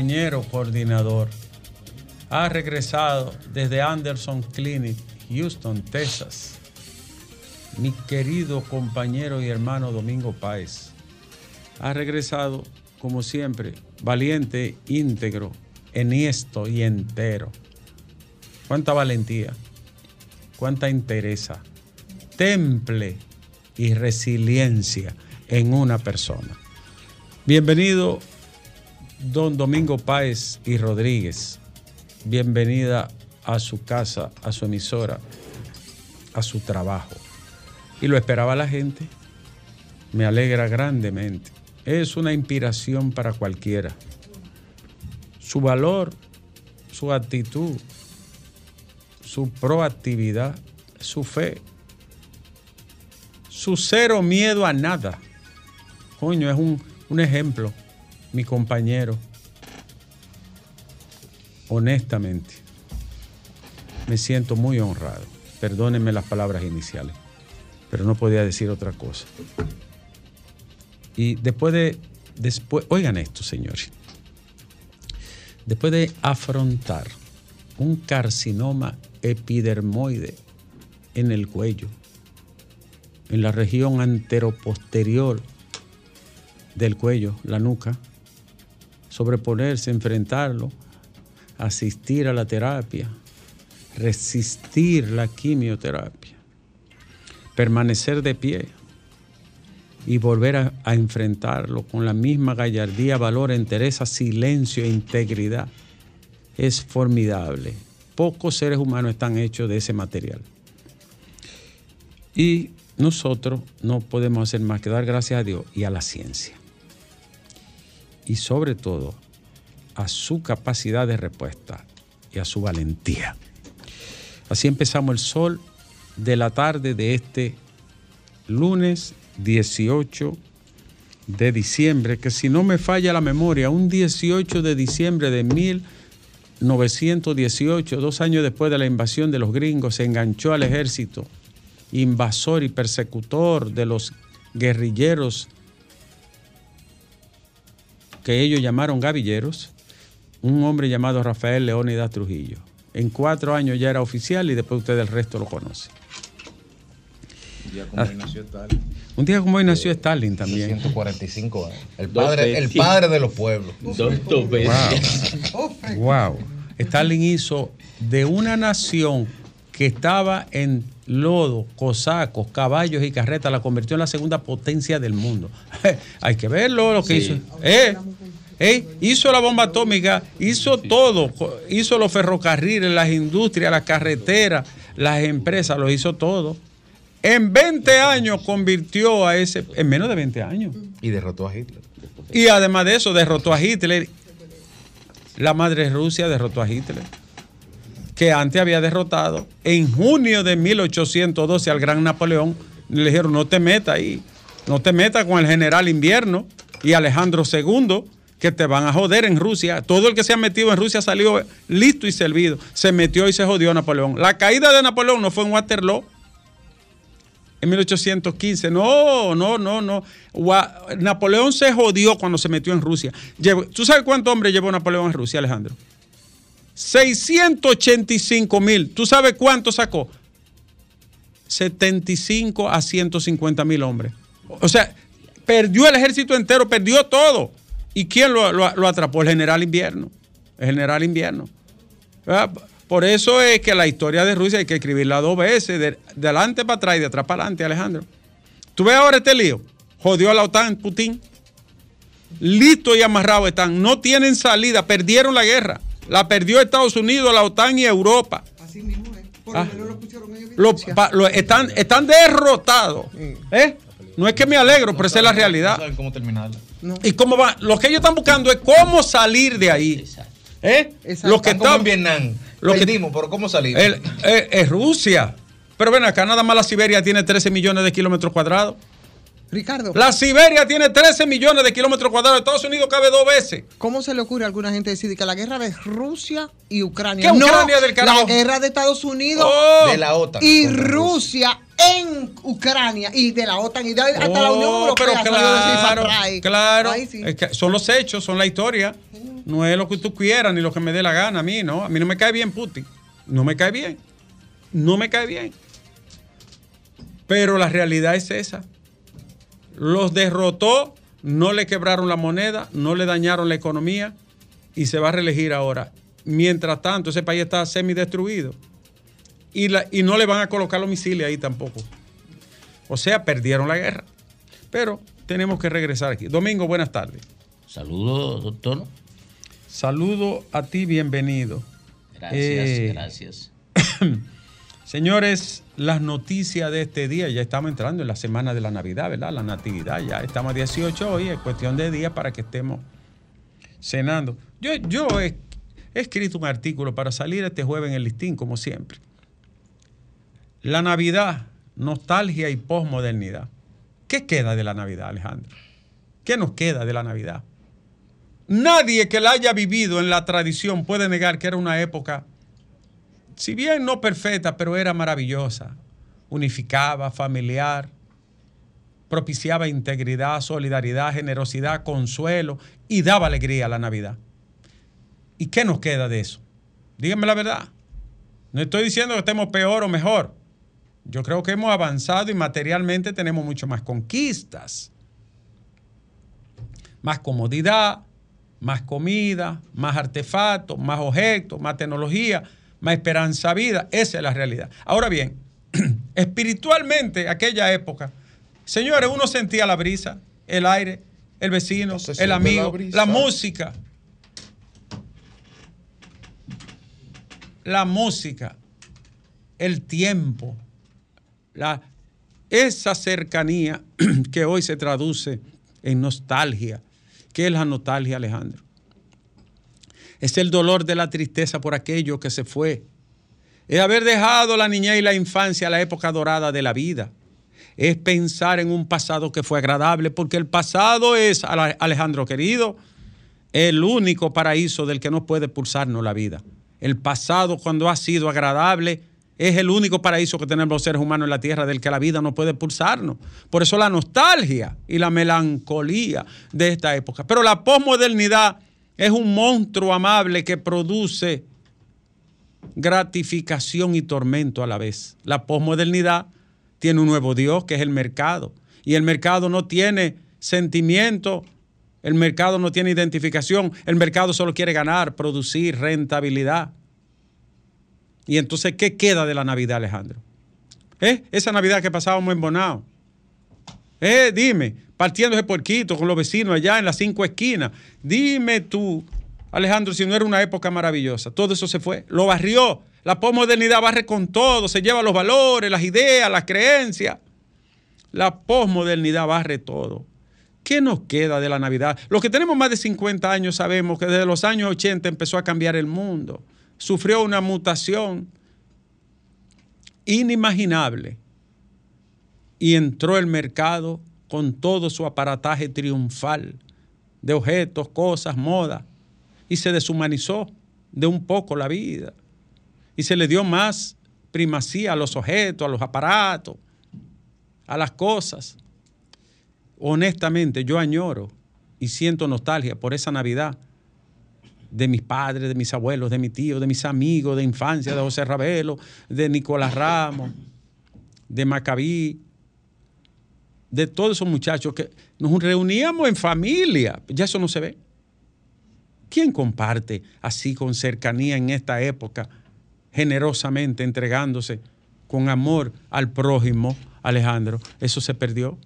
compañero coordinador. Ha regresado desde Anderson Clinic, Houston, Texas. Mi querido compañero y hermano Domingo Páez. Ha regresado, como siempre, valiente, íntegro, enhiesto y entero. Cuánta valentía, cuánta interesa, temple y resiliencia en una persona. Bienvenido, don Domingo Páez y Rodríguez. Bienvenida a su casa, a su emisora, a su trabajo. Y lo esperaba la gente. Me alegra grandemente. Es una inspiración para cualquiera. Su valor, su actitud, su proactividad, su fe, su cero miedo a nada. Coño, es un, un ejemplo, mi compañero. Honestamente, me siento muy honrado. Perdónenme las palabras iniciales, pero no podía decir otra cosa. Y después de, después, oigan esto, señores. Después de afrontar un carcinoma epidermoide en el cuello, en la región anteroposterior del cuello, la nuca, sobreponerse, enfrentarlo, asistir a la terapia, resistir la quimioterapia, permanecer de pie y volver a, enfrentarlo con la misma gallardía, valor, entereza, silencio e integridad. Es formidable. Pocos seres humanos están hechos de ese material. Y nosotros no podemos hacer más que dar gracias a Dios y a la ciencia. Y sobre todo a su capacidad de respuesta y a su valentía. Así empezamos el sol de la tarde de este lunes 18 de diciembre, que si no me falla la memoria, un 18 de diciembre de 1918, dos años después de la invasión de los gringos, se enganchó al ejército invasor y persecutor de los guerrilleros que ellos llamaron gavilleros, un hombre llamado Rafael Leónidas Trujillo. En cuatro años ya era oficial y después usted el resto lo conoce. Un día como hoy nació Stalin. Un día como hoy nació Stalin también. 145 años. El Dos padre, el padre de los pueblos. Dos, veces. Wow. Stalin hizo de una nación que estaba en lodo, cosacos, caballos y carretas, la convirtió en la segunda potencia del mundo. Hay que verlo lo que Sí. hizo. Eh, eh, hizo la bomba atómica, hizo todo, hizo los ferrocarriles, las industrias, las carreteras, las empresas, lo hizo todo. En 20 años convirtió a ese, en menos de 20 años. Y derrotó a Hitler. Y además de eso, derrotó a Hitler. La madre Rusia derrotó a Hitler, que antes había derrotado. En junio de 1812 al gran Napoleón le dijeron, no te metas ahí, no te metas con el general invierno y Alejandro II, que te van a joder en Rusia. Todo el que se ha metido en Rusia salió listo y servido. Se metió y se jodió Napoleón. La caída de Napoleón no fue en Waterloo, en 1815. No, no, no, no. Napoleón se jodió cuando se metió en Rusia. ¿Tú sabes cuántos hombres llevó Napoleón en Rusia, Alejandro? 685 mil. ¿Tú sabes cuánto sacó? 75 a 150 mil hombres. O sea, perdió el ejército entero, perdió todo. ¿Y quién lo, atrapó? El general invierno. El general invierno. ¿Verdad? Por eso es que la historia de Rusia hay que escribirla dos veces, de adelante para atrás y de atrás para adelante, Alejandro. ¿Tú ves ahora este lío? Jodió a la OTAN, Putin. Listo y amarrado están. No tienen salida, perdieron la guerra. La perdió Estados Unidos, la OTAN y Europa. Así mismo es. Por Ah. lo menos lo pusieron en Lo- pa- lo- están, están derrotados. ¿eh? No es que me alegro, pero esa es la No realidad. saben cómo terminarla. ¿Y cómo va? Lo que ellos están buscando es cómo salir de ahí. Exacto. ¿eh? Exacto. Lo que Están como está en Vietnam. lo que- Perdimos, pero ¿cómo salimos? el- eh, es Rusia. Pero ven acá, nada más la Siberia tiene 13 millones de kilómetros cuadrados. Ricardo, La Siberia tiene 13 millones de kilómetros cuadrados. Estados Unidos cabe dos veces. ¿cómo se le ocurre a alguna gente decir que la guerra de Rusia y Ucrania? ¿Qué no, Ucrania del carajo? la guerra de Estados Unidos Oh, De la OTAN. y Rusia en Ucrania y de la OTAN y de, hasta la Unión Oh, Europea. pero claro, Fatray. claro. Ay, sí. Es que son los hechos, son la historia. No es lo que tú quieras ni lo que me dé la gana a mí, ¿no? A mí no me cae bien Putin. No me cae bien. No me cae bien. Pero la realidad es esa. Los derrotó, no le quebraron la moneda, no le dañaron la economía y se va a reelegir ahora. Mientras tanto, ese país está semidestruido. Y, la- y no le van a colocar los misiles ahí tampoco. O sea, perdieron la guerra. Pero tenemos que regresar aquí. Domingo, buenas tardes. Saludos, doctor. Saludo a ti, bienvenido. Gracias, Eh, gracias. Señores, las noticias de este día, ya estamos entrando en la semana de la Navidad, ¿verdad? La Natividad, ya estamos a 18 hoy, es cuestión de días para que estemos cenando. Yo, yo he, he escrito un artículo para salir este jueves en el listín, como siempre. La Navidad, nostalgia y posmodernidad. ¿Qué queda de la Navidad, Alejandro? ¿Qué nos queda de la Navidad? Nadie que la haya vivido en la tradición puede negar que era una época si bien no perfecta, pero era maravillosa. Unificaba, familiar, propiciaba integridad, solidaridad, generosidad, consuelo y daba alegría a la Navidad. ¿Y qué nos queda de eso? Díganme la verdad. No estoy diciendo que estemos peor o mejor. Yo creo que hemos avanzado y materialmente tenemos mucho más conquistas. Más comodidad, más comida, más artefactos, más objetos, más tecnología, más esperanza vida. Esa es la realidad. Ahora bien, espiritualmente, aquella época, señores, uno sentía la brisa, el aire, el vecino, el amigo, la la, música. La música, el tiempo, la, esa cercanía que hoy se traduce en nostalgia. ¿Qué es la nostalgia, Alejandro? Es el dolor de la tristeza por aquello que se fue. Es haber dejado la niñez y la infancia, la época dorada de la vida. Es pensar en un pasado que fue agradable, porque el pasado es, Ale- Alejandro querido, el único paraíso del que no puede pulsarnos la vida. El pasado, cuando ha sido agradable, es el único paraíso que tenemos los seres humanos en la tierra del que la vida no puede pulsarnos. Por eso la nostalgia y la melancolía de esta época. Pero la posmodernidad es un monstruo amable que produce gratificación y tormento a la vez. La posmodernidad tiene un nuevo Dios que es el mercado. Y el mercado no tiene sentimiento, el mercado no tiene identificación, el mercado solo quiere ganar, producir rentabilidad. Y entonces, ¿qué queda de la Navidad, Alejandro? ¿Eh? Esa Navidad que pasábamos en Bonao. Eh, dime, partiendo ese puerquito con los vecinos allá en las cinco esquinas. Dime tú, Alejandro, si no era una época maravillosa. Todo eso se fue, lo barrió. La posmodernidad barre con todo, se lleva los valores, las ideas, las creencias. La posmodernidad barre todo. ¿Qué nos queda de la Navidad? Los que tenemos más de 50 años sabemos que desde los años 80 empezó a cambiar el mundo. Sufrió una mutación inimaginable y entró el mercado con todo su aparataje triunfal de objetos, cosas, moda, y se deshumanizó de un poco la vida. Y se le dio más primacía a los objetos, a los aparatos, a las cosas. Honestamente, yo añoro y siento nostalgia por esa Navidad de mis padres, de mis abuelos, de mis tíos, de mis amigos de infancia, de José Ravelo, de Nicolás Ramos, de Macabí, de todos esos muchachos que nos reuníamos en familia. Ya eso no se ve. ¿Quién comparte así con cercanía en esta época, generosamente entregándose con amor al prójimo, Alejandro? Eso se perdió.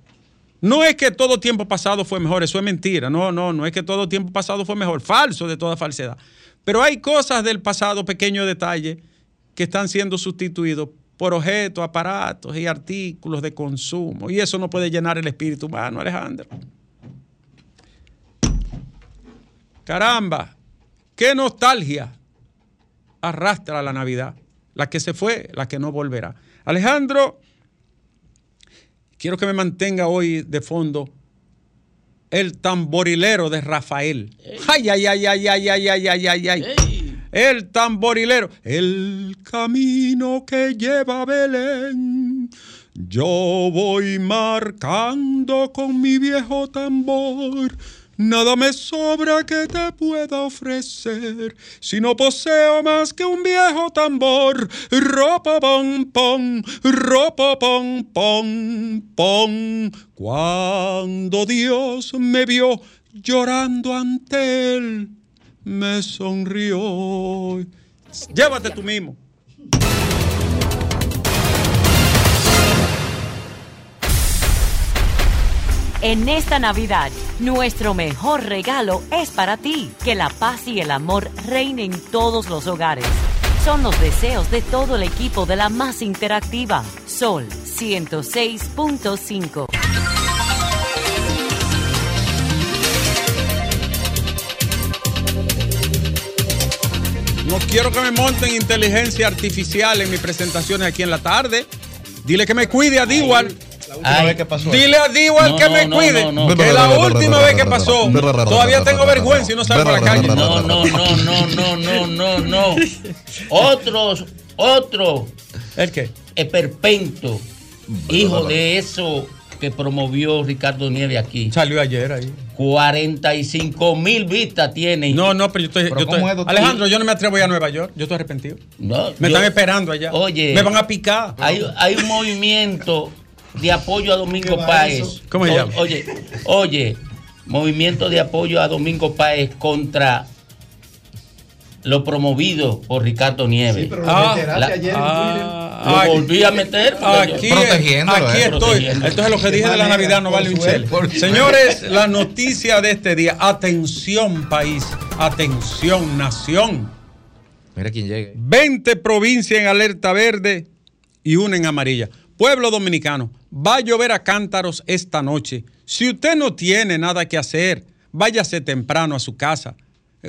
No es que todo tiempo pasado fue mejor, eso es mentira. No, no, no es que todo tiempo pasado fue mejor. Falso de toda falsedad. Pero hay cosas del pasado, pequeños detalles, que están siendo sustituidos por objetos, aparatos y artículos de consumo. Y eso no puede llenar el espíritu humano, Alejandro. Caramba, qué nostalgia arrastra la Navidad. La que se fue, la que no volverá. Alejandro, quiero que me mantenga hoy de fondo el tamborilero de Rafael. Ay, ay, ay, ay, ay, ay, ay, ay, ay, ay. El tamborilero. El camino que lleva Belén. Yo voy marcando con mi viejo tambor. Nada me sobra que te pueda ofrecer si no poseo más que un viejo tambor. Ropa pom pom, ropa pom pom pom. Cuando Dios me vio llorando ante él, me sonrió. Llévate tú mismo. En esta Navidad, nuestro mejor regalo es para ti. Que la paz y el amor reinen en todos los hogares. Son los deseos de todo el equipo de la más interactiva, Sol 106.5. No quiero que me monten inteligencia artificial en mis presentaciones aquí en la tarde. Dile que me cuide a Diwal. La última Ay. vez que pasó. Dile a Diwal No, que me no, cuide. no, no. Que la última vez que pasó, todavía tengo vergüenza y no salgo a la calle. No, no, no, no, no, no, no, no. Otros, otro ¿El qué? esperpento, hijo de eso que promovió Ricardo Nieves aquí. Salió ayer ahí. 45 mil vistas tiene. No, no, pero yo estoy. Pero yo ¿cómo estoy- es? Alejandro, yo no me atrevo a ir a Nueva York. Yo estoy arrepentido. No, Me yo- están esperando allá. Oye. Me van a picar. Hay, hay un movimiento de apoyo a Domingo ¿Qué va Páez. ¿Cómo se llama? Oye, oye, movimiento de apoyo a Domingo Páez contra lo promovido por Ricardo Nieves. Sí, pero lo Ah, la- ayer en Ah, lo volví a meter. Aquí, Protegiéndolo, aquí eh. estoy. Protegiendo. Entonces lo que dije de la Navidad no vale un suerte. chel. Señores, la noticia de este día. Atención país. Atención nación. Mira quién llega. 20 provincias en alerta verde y una en amarilla. Pueblo dominicano, va a llover a cántaros esta noche. Si usted no tiene nada que hacer, váyase temprano a su casa.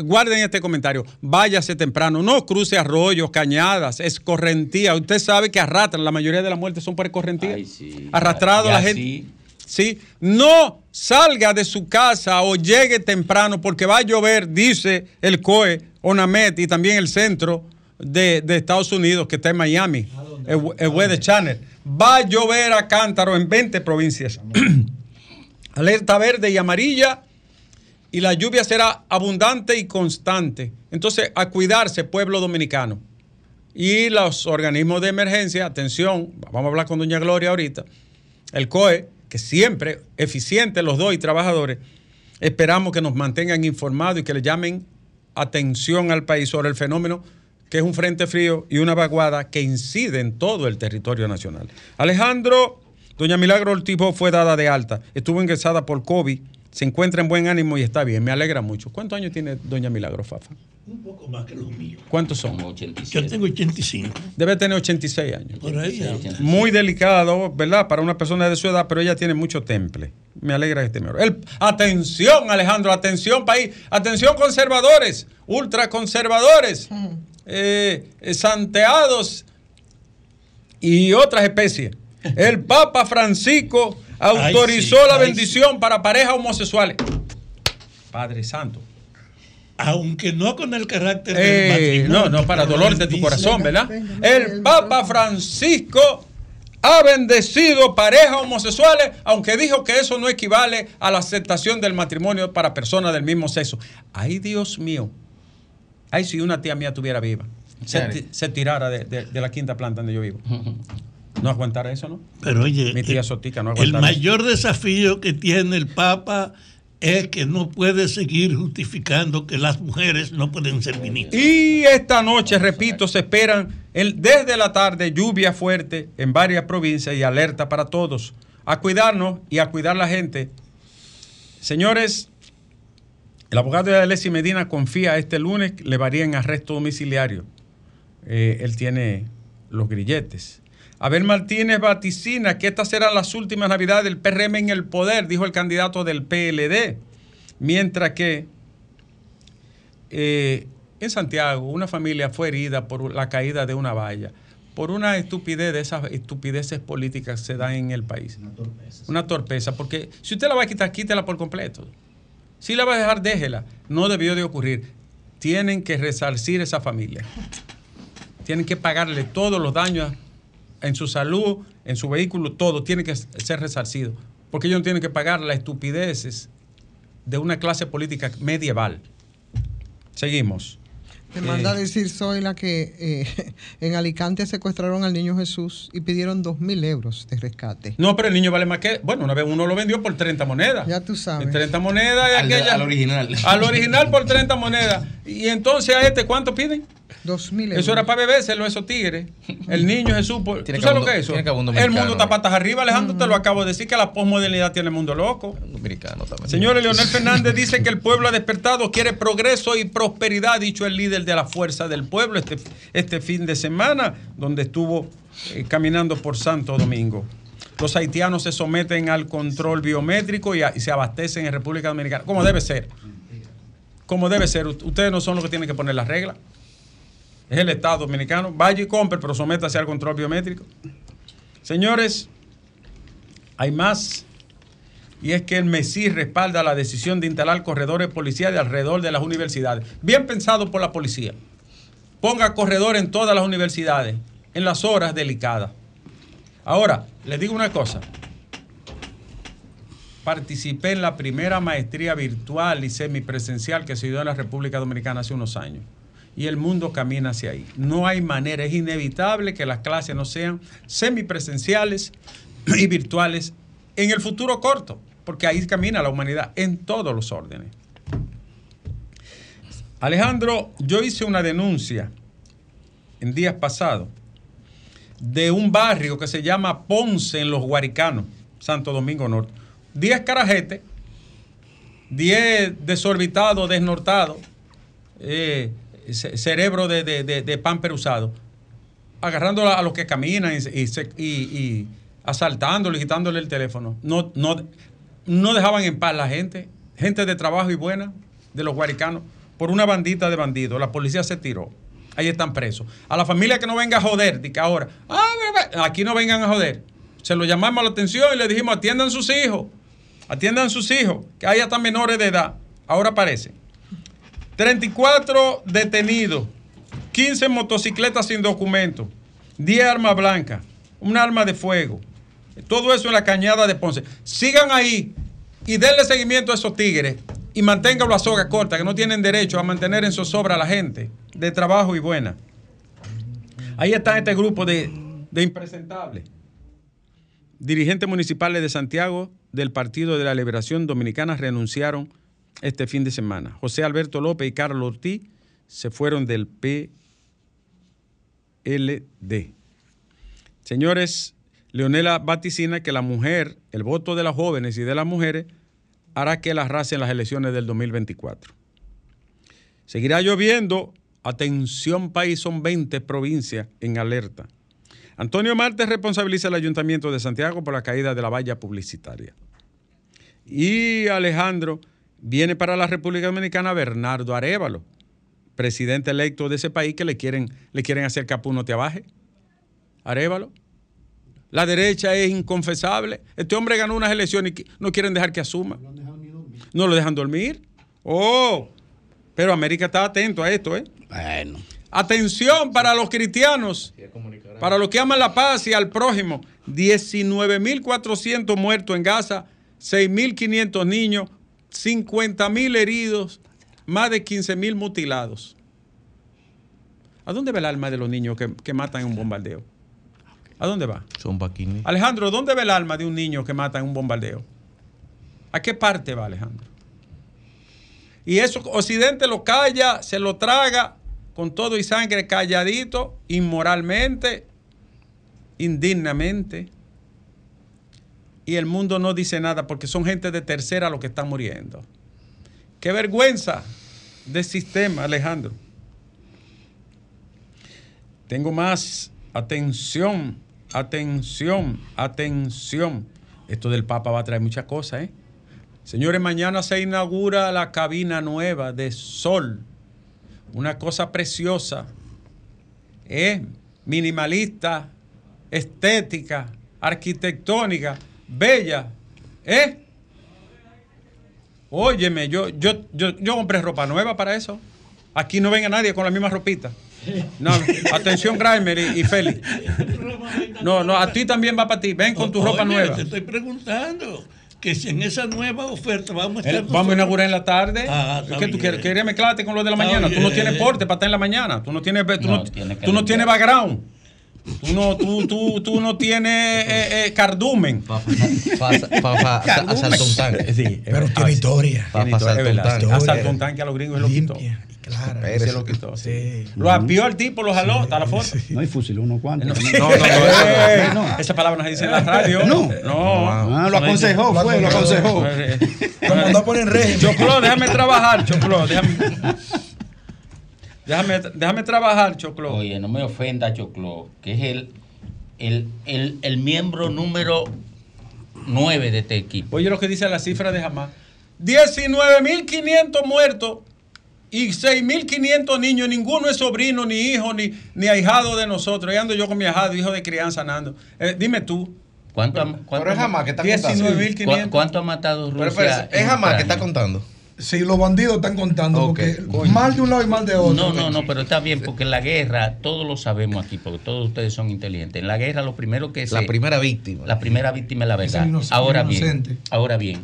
Guarden este comentario, váyase temprano, no cruce arroyos, cañadas, escorrentía. Usted sabe que arrastran, la mayoría de las muertes son por escorrentía. Ay, sí. Arrastrado la gente. sí. Sí, no salga de su casa o llegue temprano porque va a llover, dice el COE, ONAMET y también el centro de, de Estados Unidos que está en Miami, el, el Weather Channel. Va a llover a cántaro en 20 provincias. Alerta verde y amarilla y la lluvia será abundante y constante. Entonces, a cuidarse, pueblo dominicano. Y los organismos de emergencia, atención, vamos a hablar con doña Gloria ahorita, el COE, que siempre eficiente los dos y trabajadores, esperamos que nos mantengan informados y que le llamen atención al país sobre el fenómeno que es un frente frío y una vaguada que incide en todo el territorio nacional. Alejandro, doña Milagro Ortiz fue dada de alta, estuvo ingresada por COVID, se encuentra en buen ánimo y está bien, me alegra mucho. ¿Cuántos años tiene doña Milagro Fafa? Un poco más que los míos. ¿Cuántos son? Como 87. Yo tengo 85. Debe tener 86 años. Por ahí. Muy delicado, ¿verdad? Para una persona de su edad, pero ella tiene mucho temple. Me alegra este mejor. El- atención, Alejandro, atención, país. Atención, conservadores, ultraconservadores, eh, eh, santeados y otras especies. El Papa Francisco autorizó sí, la ay, bendición para parejas homosexuales. Padre Santo. Aunque no con el carácter del Eh, matrimonio, no, no, para pero dolor de tu corazón, ¿verdad? El Papa Francisco ha bendecido parejas homosexuales, aunque dijo que eso no equivale a la aceptación del matrimonio para personas del mismo sexo. Ay, Dios mío. Ay, si una tía mía estuviera viva, se, tirara de, de- de la quinta planta donde yo vivo. No aguantara eso, ¿no? Pero oye, Mi tía el- Sotica no el eso. mayor desafío que tiene el Papa es que no puede seguir justificando que las mujeres no pueden ser ministras. Y esta noche, repito, se esperan el- desde la tarde lluvia fuerte en varias provincias y alerta para todos. A cuidarnos y a cuidar la gente. Señores, el abogado de Alessi Medina confía este lunes le varía en arresto domiciliario. Eh, él tiene los grilletes. Abel Martínez vaticina que estas serán las últimas navidades del PRM en el poder, dijo el candidato del PLD. Mientras que eh, en Santiago una familia fue herida por la caída de una valla. por una estupidez de esas estupideces políticas que se dan en el país. Una torpeza. porque si usted la va a quitar, quítela por completo. Si la va a dejar, déjela. No debió de ocurrir. Tienen que resarcir esa familia. Tienen que pagarle todos los daños en su salud, en su vehículo, todo tiene que ser resarcido. Porque ellos no tienen que pagar las estupideces de una clase política medieval. Seguimos. Me manda a Eh, decir, soy la que eh, en Alicante secuestraron al niño Jesús y pidieron dos mil euros de rescate. No, pero el niño vale más que. Bueno, una vez uno lo vendió por 30 monedas. Ya tú sabes. En 30 monedas y Al aquella. al original. Al original por 30 monedas. Y entonces a este, ¿cuánto piden? Dos mil euros. Eso era para bebérselo, esos tigres. El niño Jesús. por- Tiene ¿Tú que sabes lo haber que un- es eso? que El mundo está ¿no? patas arriba, Alejandro, te lo acabo de decir, que la posmodernidad tiene el mundo loco. Dominicano también. Señores, Leonel Fernández dice que el pueblo ha despertado, quiere progreso y prosperidad, ha dicho el líder de la fuerza del pueblo este, este fin de semana, donde estuvo eh, caminando por Santo Domingo. Los haitianos se someten al control biométrico y, a- y se abastecen en República Dominicana, como debe ser. Como debe ser. Ustedes no son los que tienen que poner las reglas. Es el Estado dominicano. Vaya y compre, pero sométase al control biométrico. Señores, hay más. Y es que el MESI respalda la decisión de instalar corredores policiales alrededor de las universidades. Bien pensado por la policía. Ponga corredor en todas las universidades, en las horas delicadas. Ahora, les digo una cosa. Participé en la primera maestría virtual y semipresencial que se dio en la República Dominicana hace unos años. Y el mundo camina hacia ahí. No hay manera, es inevitable que las clases no sean semipresenciales y virtuales en el futuro corto, porque ahí camina la humanidad en todos los órdenes. Alejandro, yo hice una denuncia en días pasados de un barrio que se llama Ponce en los Guaricanos, Santo Domingo Norte. 10 carajetes, 10 desorbitados, desnortados, eh, cerebro de, de, de, de pamper usado, agarrando a los que caminan y, y, y- asaltándole, quitándole el teléfono. No, no, no dejaban en paz la gente, gente de trabajo y buena, de los guaricanos, por una bandita de bandidos. La policía se tiró. Ahí están presos. A la familia que no venga a joder, que ahora, ah, aquí no vengan a joder. Se lo llamamos la atención y le dijimos, atiendan sus hijos, atiendan sus hijos, que hay hasta menores de edad. Ahora aparecen. 34 detenidos, 15 motocicletas sin documento, 10 armas blancas, un arma de fuego. Todo eso en la cañada de Ponce. Sigan ahí y denle seguimiento a esos tigres y manténganlo a soga corta, que no tienen derecho a mantener en zozobra a la gente de trabajo y buena. Ahí está este grupo de, de impresentables. Dirigentes municipales de Santiago del Partido de la Liberación Dominicana renunciaron este fin de semana. José Alberto López y Carlos Ortiz se fueron del PLD. Señores, Leonela vaticina que la mujer, el voto de las jóvenes y de las mujeres, hará que las arrasen las elecciones del 2024. Seguirá lloviendo. Atención país, son 20 provincias en alerta. Antonio Martes responsabiliza al Ayuntamiento de Santiago por la caída de la valla publicitaria. Y Alejandro viene para la República Dominicana Bernardo Arevalo, presidente electo de ese país que le quieren, le quieren hacer que no te abaje. Arevalo. La derecha es inconfesable. Este hombre ganó unas elecciones y no quieren dejar que asuma. No lo dejan dormir. Oh, pero América está atento a esto, ¿eh? Bueno. Atención para los cristianos, para los que aman la paz y al prójimo. 19.400 muertos en Gaza, 6.500 niños, 50.000 heridos, más de 15.000 mutilados. ¿A dónde va el alma de los niños que, que matan en un bombardeo? ¿A dónde va? Son paquines. Alejandro, ¿dónde va el alma de un niño que mata en un bombardeo? ¿A qué parte va Alejandro? Y eso Occidente lo calla, se lo traga con todo y sangre calladito, inmoralmente, indignamente. Y el mundo no dice nada porque son gente de tercera los que están muriendo. Qué vergüenza de sistema, Alejandro. Tengo más. Atención, atención, atención. Esto del Papa va a traer muchas cosas, ¿eh? Señores, mañana se inaugura la cabina nueva de Sol. Una cosa preciosa. ¿eh? minimalista, estética, arquitectónica, bella. ¿Eh? Óyeme, yo, yo, yo, yo compré ropa nueva para eso. Aquí no venga nadie con la misma ropita. No, atención, Grimer y, y Félix. No, no, a ti también va para ti. Ven con tu ropa nueva. Te estoy preguntando que si en esa nueva oferta vamos a El- estar. vamos a inaugurar en la tarde. Ah, ¿Qué tú quieres? ¿Quieres mezclarte con lo de la Está mañana? Tú no tienes porte para estar en la mañana. Tú no tienes, tú No, no, tiene que tú no tienes background. Tú no, tú, tú, tú no tienes eh, eh, cardumen. Para asaltar un tanque. Sí, Pero tiene ah, historia. Pa- tiene pa' historia, es asaltar un verdad. tanque. Asaltó un tanque a los gringos y lo quitó. Clara. Se lo quitó. Sí. Lo apió el tipo, lo jaló, está la foto. No hay fusil, unos No, cuantos. no, no, eh, Esa palabra no se dice en la radio. No. No. Ah, lo aconsejó, fue, lo aconsejó. Lo mandó a poner en régimen. Choclo, déjame trabajar, Choclo. Déjame, déjame, déjame trabajar, Choclo. Oye, no me ofenda, Choclo, que es el, el, el, el miembro número 9 de este equipo. Oye lo que dice la cifra de jamás. 19.500 muertos y 6.500 niños. Ninguno es sobrino, ni hijo, ni, ni ahijado de nosotros. Ahí ando yo con mi ahijado, hijo de crianza, Nando. Eh, dime tú. ¿Cuánto, ha- cuánto Pero es jamás que está contando. 19.500. ¿cu- ¿Cuánto ha matado Pero Rusia? espérese, es en jamás que está contando. Sí, los bandidos están contando porque coño. mal de un lado y mal de otro. No, no, no, pero está bien, porque en la guerra, todos lo sabemos aquí, porque todos ustedes son inteligentes. En la guerra, lo primero que La se- primera víctima. La primera víctima es la Es verdad. ahora el bien, inocente. ahora bien,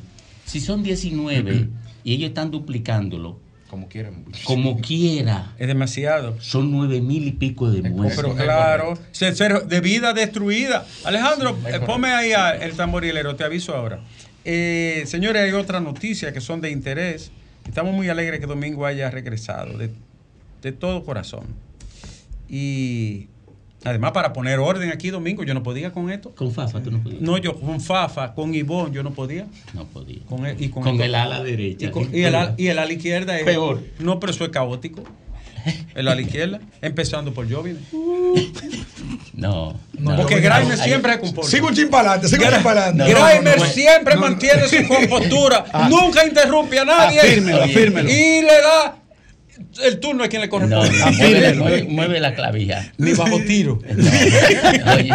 si son 19 y ellos están duplicándolo, Como quieren. como quiera, Es demasiado. son nueve mil y pico de muertos. pero claro, se- se- de vida destruida. Alejandro, eh, ponme ahí a- el tamborilero, te aviso ahora. Eh, señores, hay otras noticias que son de interés. Estamos muy alegres que Domingo haya regresado, de, de todo corazón. Y además, para poner orden aquí, Domingo, yo no podía con esto. Con Fafa tú no podías. No, yo con Fafa, con Ivón, yo no podía. No podía. Con el, y con, Con el ala derecha. Y, con- y el, ala- y el ala izquierda es. Peor. No, pero eso es caótico. El ala izquierda, empezando por Jovine. No. No, Porque Hay- Grimer hay- siempre se comporta. Sigo un chin para adelante, sigo un chin para adelante. No, Grimer no, no, siempre no, no. mantiene su compostura, nunca interrumpe a nadie. Ah, fírmelo, fírmelo. Y le da el turno a quien le No, corresponde. no, mueve, mueve- mueve la clavija. Ni bajo tiro. No. Oye,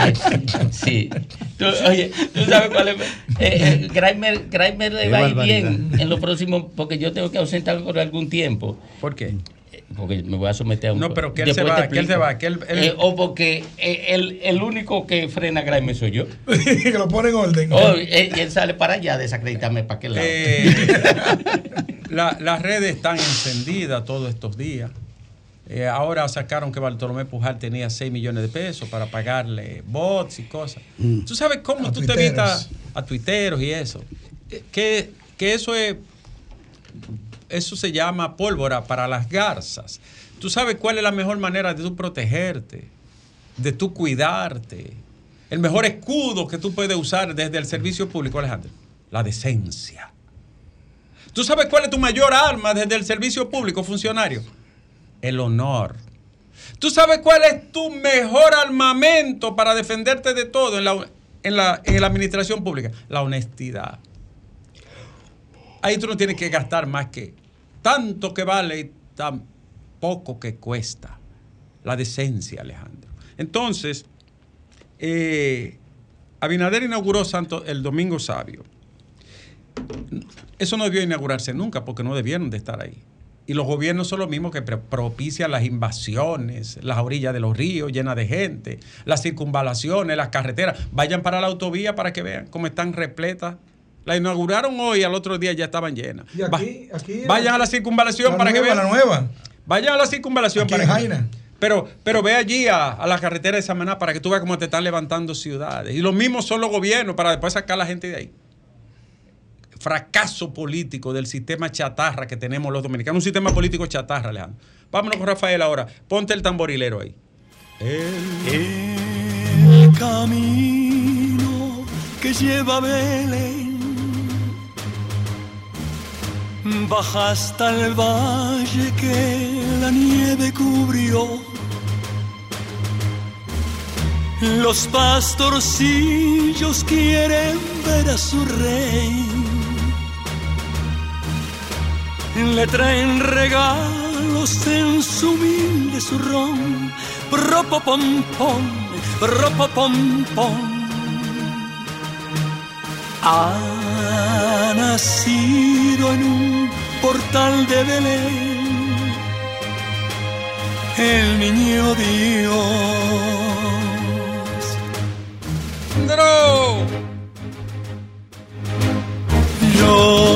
sí. Tú, oye, tú sabes cuál es. Eh, eh, Grimer, Grimer le Qué va a ir bien en lo próximo, porque yo tengo que ausentar por algún tiempo. ¿Por qué? Porque me voy a someter a un. No, pero que él se va, que él se va, que él- él- Eh, o porque eh, el, el único que frena a Grimer soy yo. que lo pone en orden. Oh, eh, y él sale para allá, desacreditarme para aquel lado. Eh, la- las redes están encendidas todos estos días. Eh, ahora sacaron que Bartolomé Pujal tenía 6 millones de pesos para pagarle bots y cosas. ¿Tú sabes cómo A tú te evitas a tuiteros y eso? Eh, Que, que eso es. Eso se llama pólvora para las garzas. ¿Tú sabes cuál es la mejor manera de tú protegerte? De tú cuidarte. El mejor escudo que tú puedes usar desde el servicio público, Alejandro. La decencia. ¿Tú sabes cuál es tu mayor arma desde el servicio público, funcionario? El honor. ¿Tú sabes cuál es tu mejor armamento para defenderte de todo en la, en la, en la administración pública? La honestidad. Ahí tú no tienes que gastar más que tanto que vale y tan poco que cuesta. La decencia, Alejandro. Entonces, eh, Abinader inauguró Santo el Domingo Sabio. Eso no debió inaugurarse nunca porque no debieron de estar ahí. Y los gobiernos son los mismos que pro- propician las invasiones, las orillas de los ríos llenas de gente, las circunvalaciones, las carreteras. Vayan para la autovía para que vean cómo están repletas. La inauguraron hoy, al otro día ya estaban llenas. Y aquí- Va- aquí- vayan a la circunvalación La para que vean. la nueva. Vayan a la circunvalación Aquí para en que Jaina. Pero, pero ve allí a, a la carretera de Samaná para que tú veas cómo te están levantando ciudades. Y lo mismo son los gobiernos para después sacar a la gente de ahí. Fracaso político del sistema chatarra que tenemos los dominicanos. Un sistema político chatarra, Alejandro. Vámonos con Rafael ahora. Ponte el tamborilero ahí. El camino que lleva Belén baja hasta el valle que la nieve cubrió. Los pastorcillos quieren ver a su rey. Le traen regalos en su humilde zurrón ropopom pom, ropopom pom. Ha nacido en un portal de Belén el niño Dios. Yo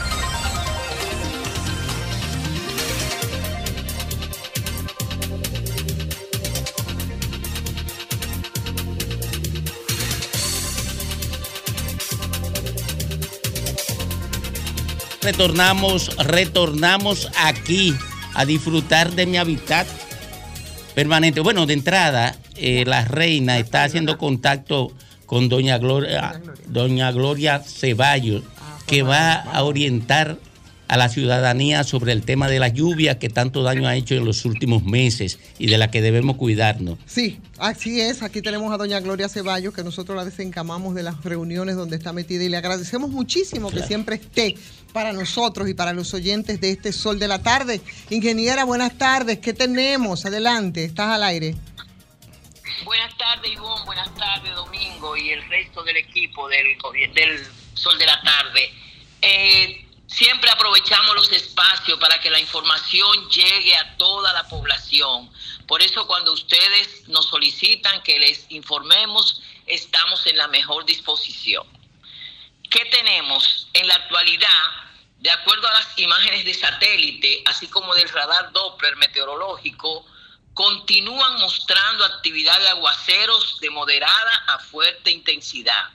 Retornamos, retornamos aquí a disfrutar de mi hábitat permanente. Bueno, de entrada, eh, la reina está haciendo contacto con doña Gloria, doña Gloria Ceballos, que va a orientar a la ciudadanía sobre el tema de la lluvia que tanto daño ha hecho en los últimos meses y de la que debemos cuidarnos. Sí, así es. Aquí tenemos a doña Gloria Ceballos, que nosotros la desencamamos de las reuniones donde está metida y le agradecemos muchísimo que siempre esté para nosotros y para los oyentes de este Sol de la Tarde. Ingeniera, buenas tardes. ¿Qué tenemos? Adelante, estás al aire. Buenas tardes, Ivonne. Buenas tardes, Domingo y el resto del equipo del, del Sol de la Tarde. Eh, siempre aprovechamos los espacios para que la información llegue a toda la población. Por eso cuando ustedes nos solicitan que les informemos, estamos en la mejor disposición. ¿Qué tenemos en la actualidad? De acuerdo a las imágenes de satélite, así como del radar Doppler meteorológico, continúan mostrando actividad de aguaceros de moderada a fuerte intensidad,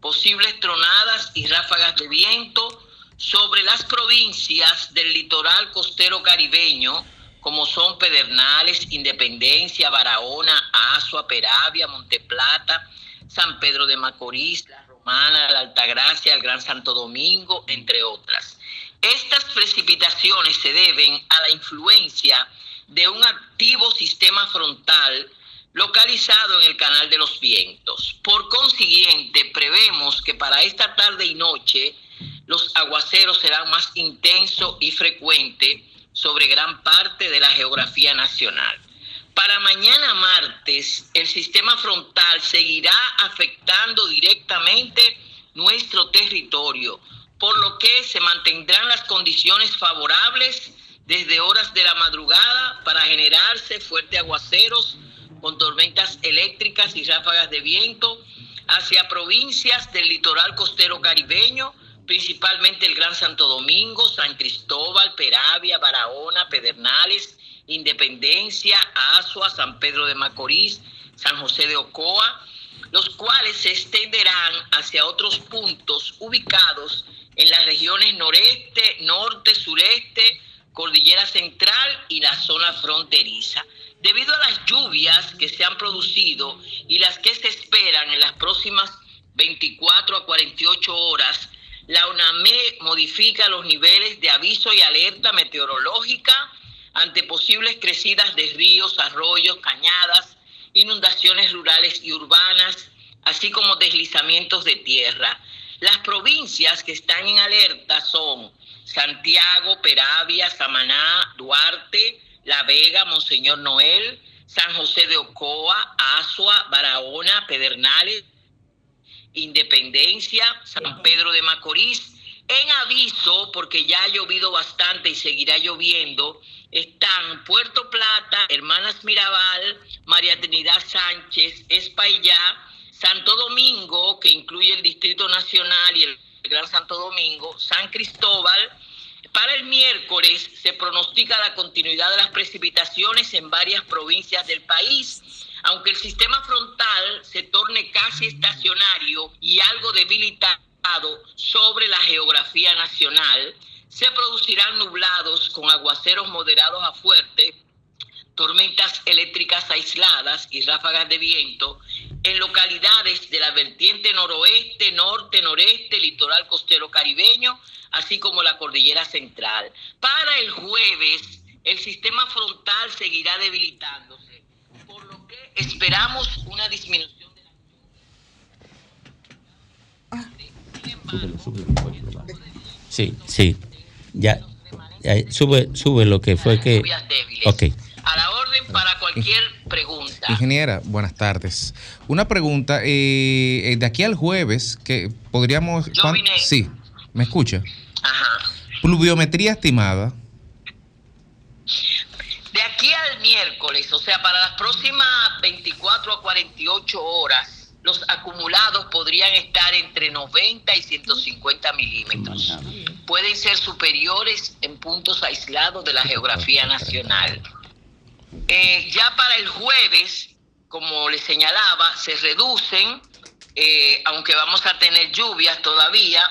posibles tronadas y ráfagas de viento sobre las provincias del litoral costero caribeño, como son Pedernales, Independencia, Barahona, Azua, Peravia, Monteplata, San Pedro de Macorís, La Romana, La Altagracia, el Gran Santo Domingo, entre otras. Estas precipitaciones se deben a la influencia de un activo sistema frontal localizado en el Canal de los Vientos. Por consiguiente, prevemos que para esta tarde y noche los aguaceros serán más intensos y frecuentes sobre gran parte de la geografía nacional. Para mañana martes, el sistema frontal seguirá afectando directamente nuestro territorio, por lo que se mantendrán las condiciones favorables desde horas de la madrugada para generarse fuertes aguaceros con tormentas eléctricas y ráfagas de viento hacia provincias del litoral costero caribeño, principalmente el Gran Santo Domingo, San Cristóbal, Peravia, Barahona, Pedernales, Independencia, Azua, San Pedro de Macorís, San José de Ocoa, los cuales se extenderán hacia otros puntos ubicados en las regiones noreste, norte, sureste, cordillera central y la zona fronteriza. Debido a las lluvias que se han producido y las que se esperan en las próximas 24 a 48 horas, la UNAME modifica los niveles de aviso y alerta meteorológica ante posibles crecidas de ríos, arroyos, cañadas, inundaciones rurales y urbanas, así como deslizamientos de tierra. Las provincias que están en alerta son Santiago, Peravia, Samaná, Duarte, La Vega, Monseñor Noel, San José de Ocoa, Azua, Barahona, Pedernales, Independencia, San Pedro de Macorís. En aviso, porque ya ha llovido bastante y seguirá lloviendo, están Puerto Plata, Hermanas Mirabal, María Trinidad Sánchez, Espaillá, Santo Domingo, que incluye el Distrito Nacional y el Gran Santo Domingo, San Cristóbal. Para el miércoles se pronostica la continuidad de las precipitaciones en varias provincias del país, aunque el sistema frontal se torne casi estacionario y algo debilitado sobre la geografía nacional, se producirán nublados con aguaceros moderados a fuertes tormentas eléctricas aisladas y ráfagas de viento en localidades de la vertiente noroeste, norte, noreste, litoral costero caribeño, así como la cordillera central. Para el jueves, el sistema frontal seguirá debilitándose, esperamos una disminución. Sí, sí. Ya, ya, sube, sube lo que fue que. Ok. A la orden para cualquier pregunta. Ingeniera, buenas tardes. Una pregunta, eh, eh, de aquí al jueves, que podríamos... Yo ¿cuán- vine- Sí, ¿me escucha? Pluviometría estimada. De aquí al miércoles, o sea, para las próximas 24 a 48 horas, los acumulados podrían estar entre 90 y 150 milímetros. Pueden ser superiores en puntos aislados de la geografía nacional. Eh, ya para el jueves, como les señalaba, se reducen, eh, aunque vamos a tener lluvias todavía,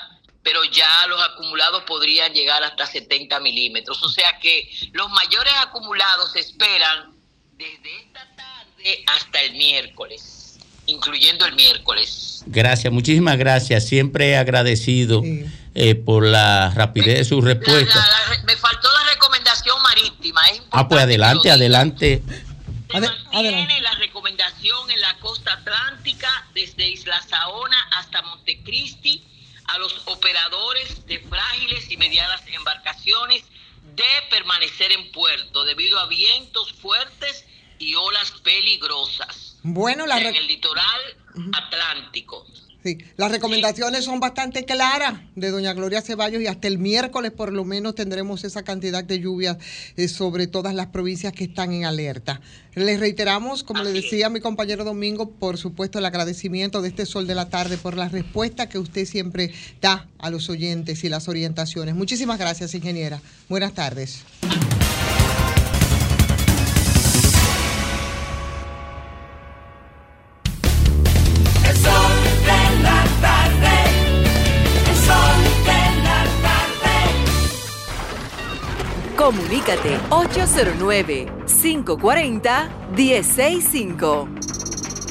pero ya los acumulados podrían llegar hasta 70 milímetros. O sea que los mayores acumulados se esperan desde esta tarde hasta el miércoles, incluyendo el miércoles. Gracias, muchísimas gracias. Siempre agradecido eh, por la rapidez de su respuesta. La- la- me faltó la recomendación marítima. Es Ah, pues adelante, adelante. Tiene la recomendación en la costa atlántica desde Isla Saona hasta Montecristi a los operadores de frágiles y medianas embarcaciones de permanecer en puerto debido a vientos fuertes y olas peligrosas Bueno, la en el litoral atlántico. Sí, las recomendaciones son bastante claras de doña Gloria Ceballos y hasta el miércoles por lo menos tendremos esa cantidad de lluvias eh, sobre todas las provincias que están en alerta. Les reiteramos, como le decía mi compañero Domingo, por supuesto el agradecimiento de este sol de la tarde por la respuesta que usted siempre da a los oyentes y las orientaciones. Muchísimas gracias, ingeniera. Buenas tardes. Comunícate 809-540-1065.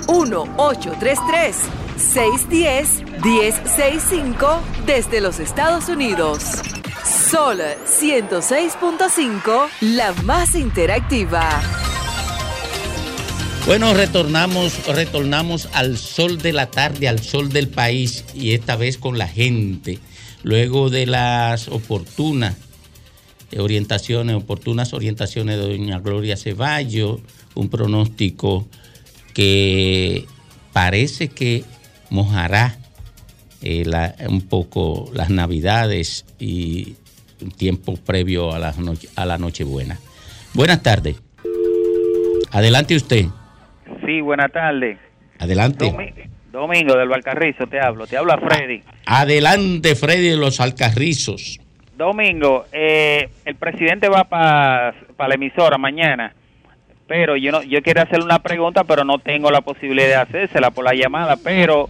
1-833-610-1065 desde los Estados Unidos. Sol 106.5, la más interactiva. Bueno, retornamos, retornamos al sol de la tarde, al sol del país y esta vez con la gente, luego de las oportunas orientaciones, oportunas orientaciones de doña Gloria Ceballos, un pronóstico que parece que mojará eh, la- un poco las navidades y un tiempo previo a la, noche, a la Nochebuena. Buenas tardes. Adelante usted. Sí, buenas tardes. Adelante. Domi- Domingo del Valcarrizo te hablo. Te habla Freddy. Adelante, Freddy de los Alcarrizos. Domingo, eh, el presidente va para la emisora mañana, pero yo no, yo quiero hacerle una pregunta, pero no tengo la posibilidad de hacérsela por la llamada, pero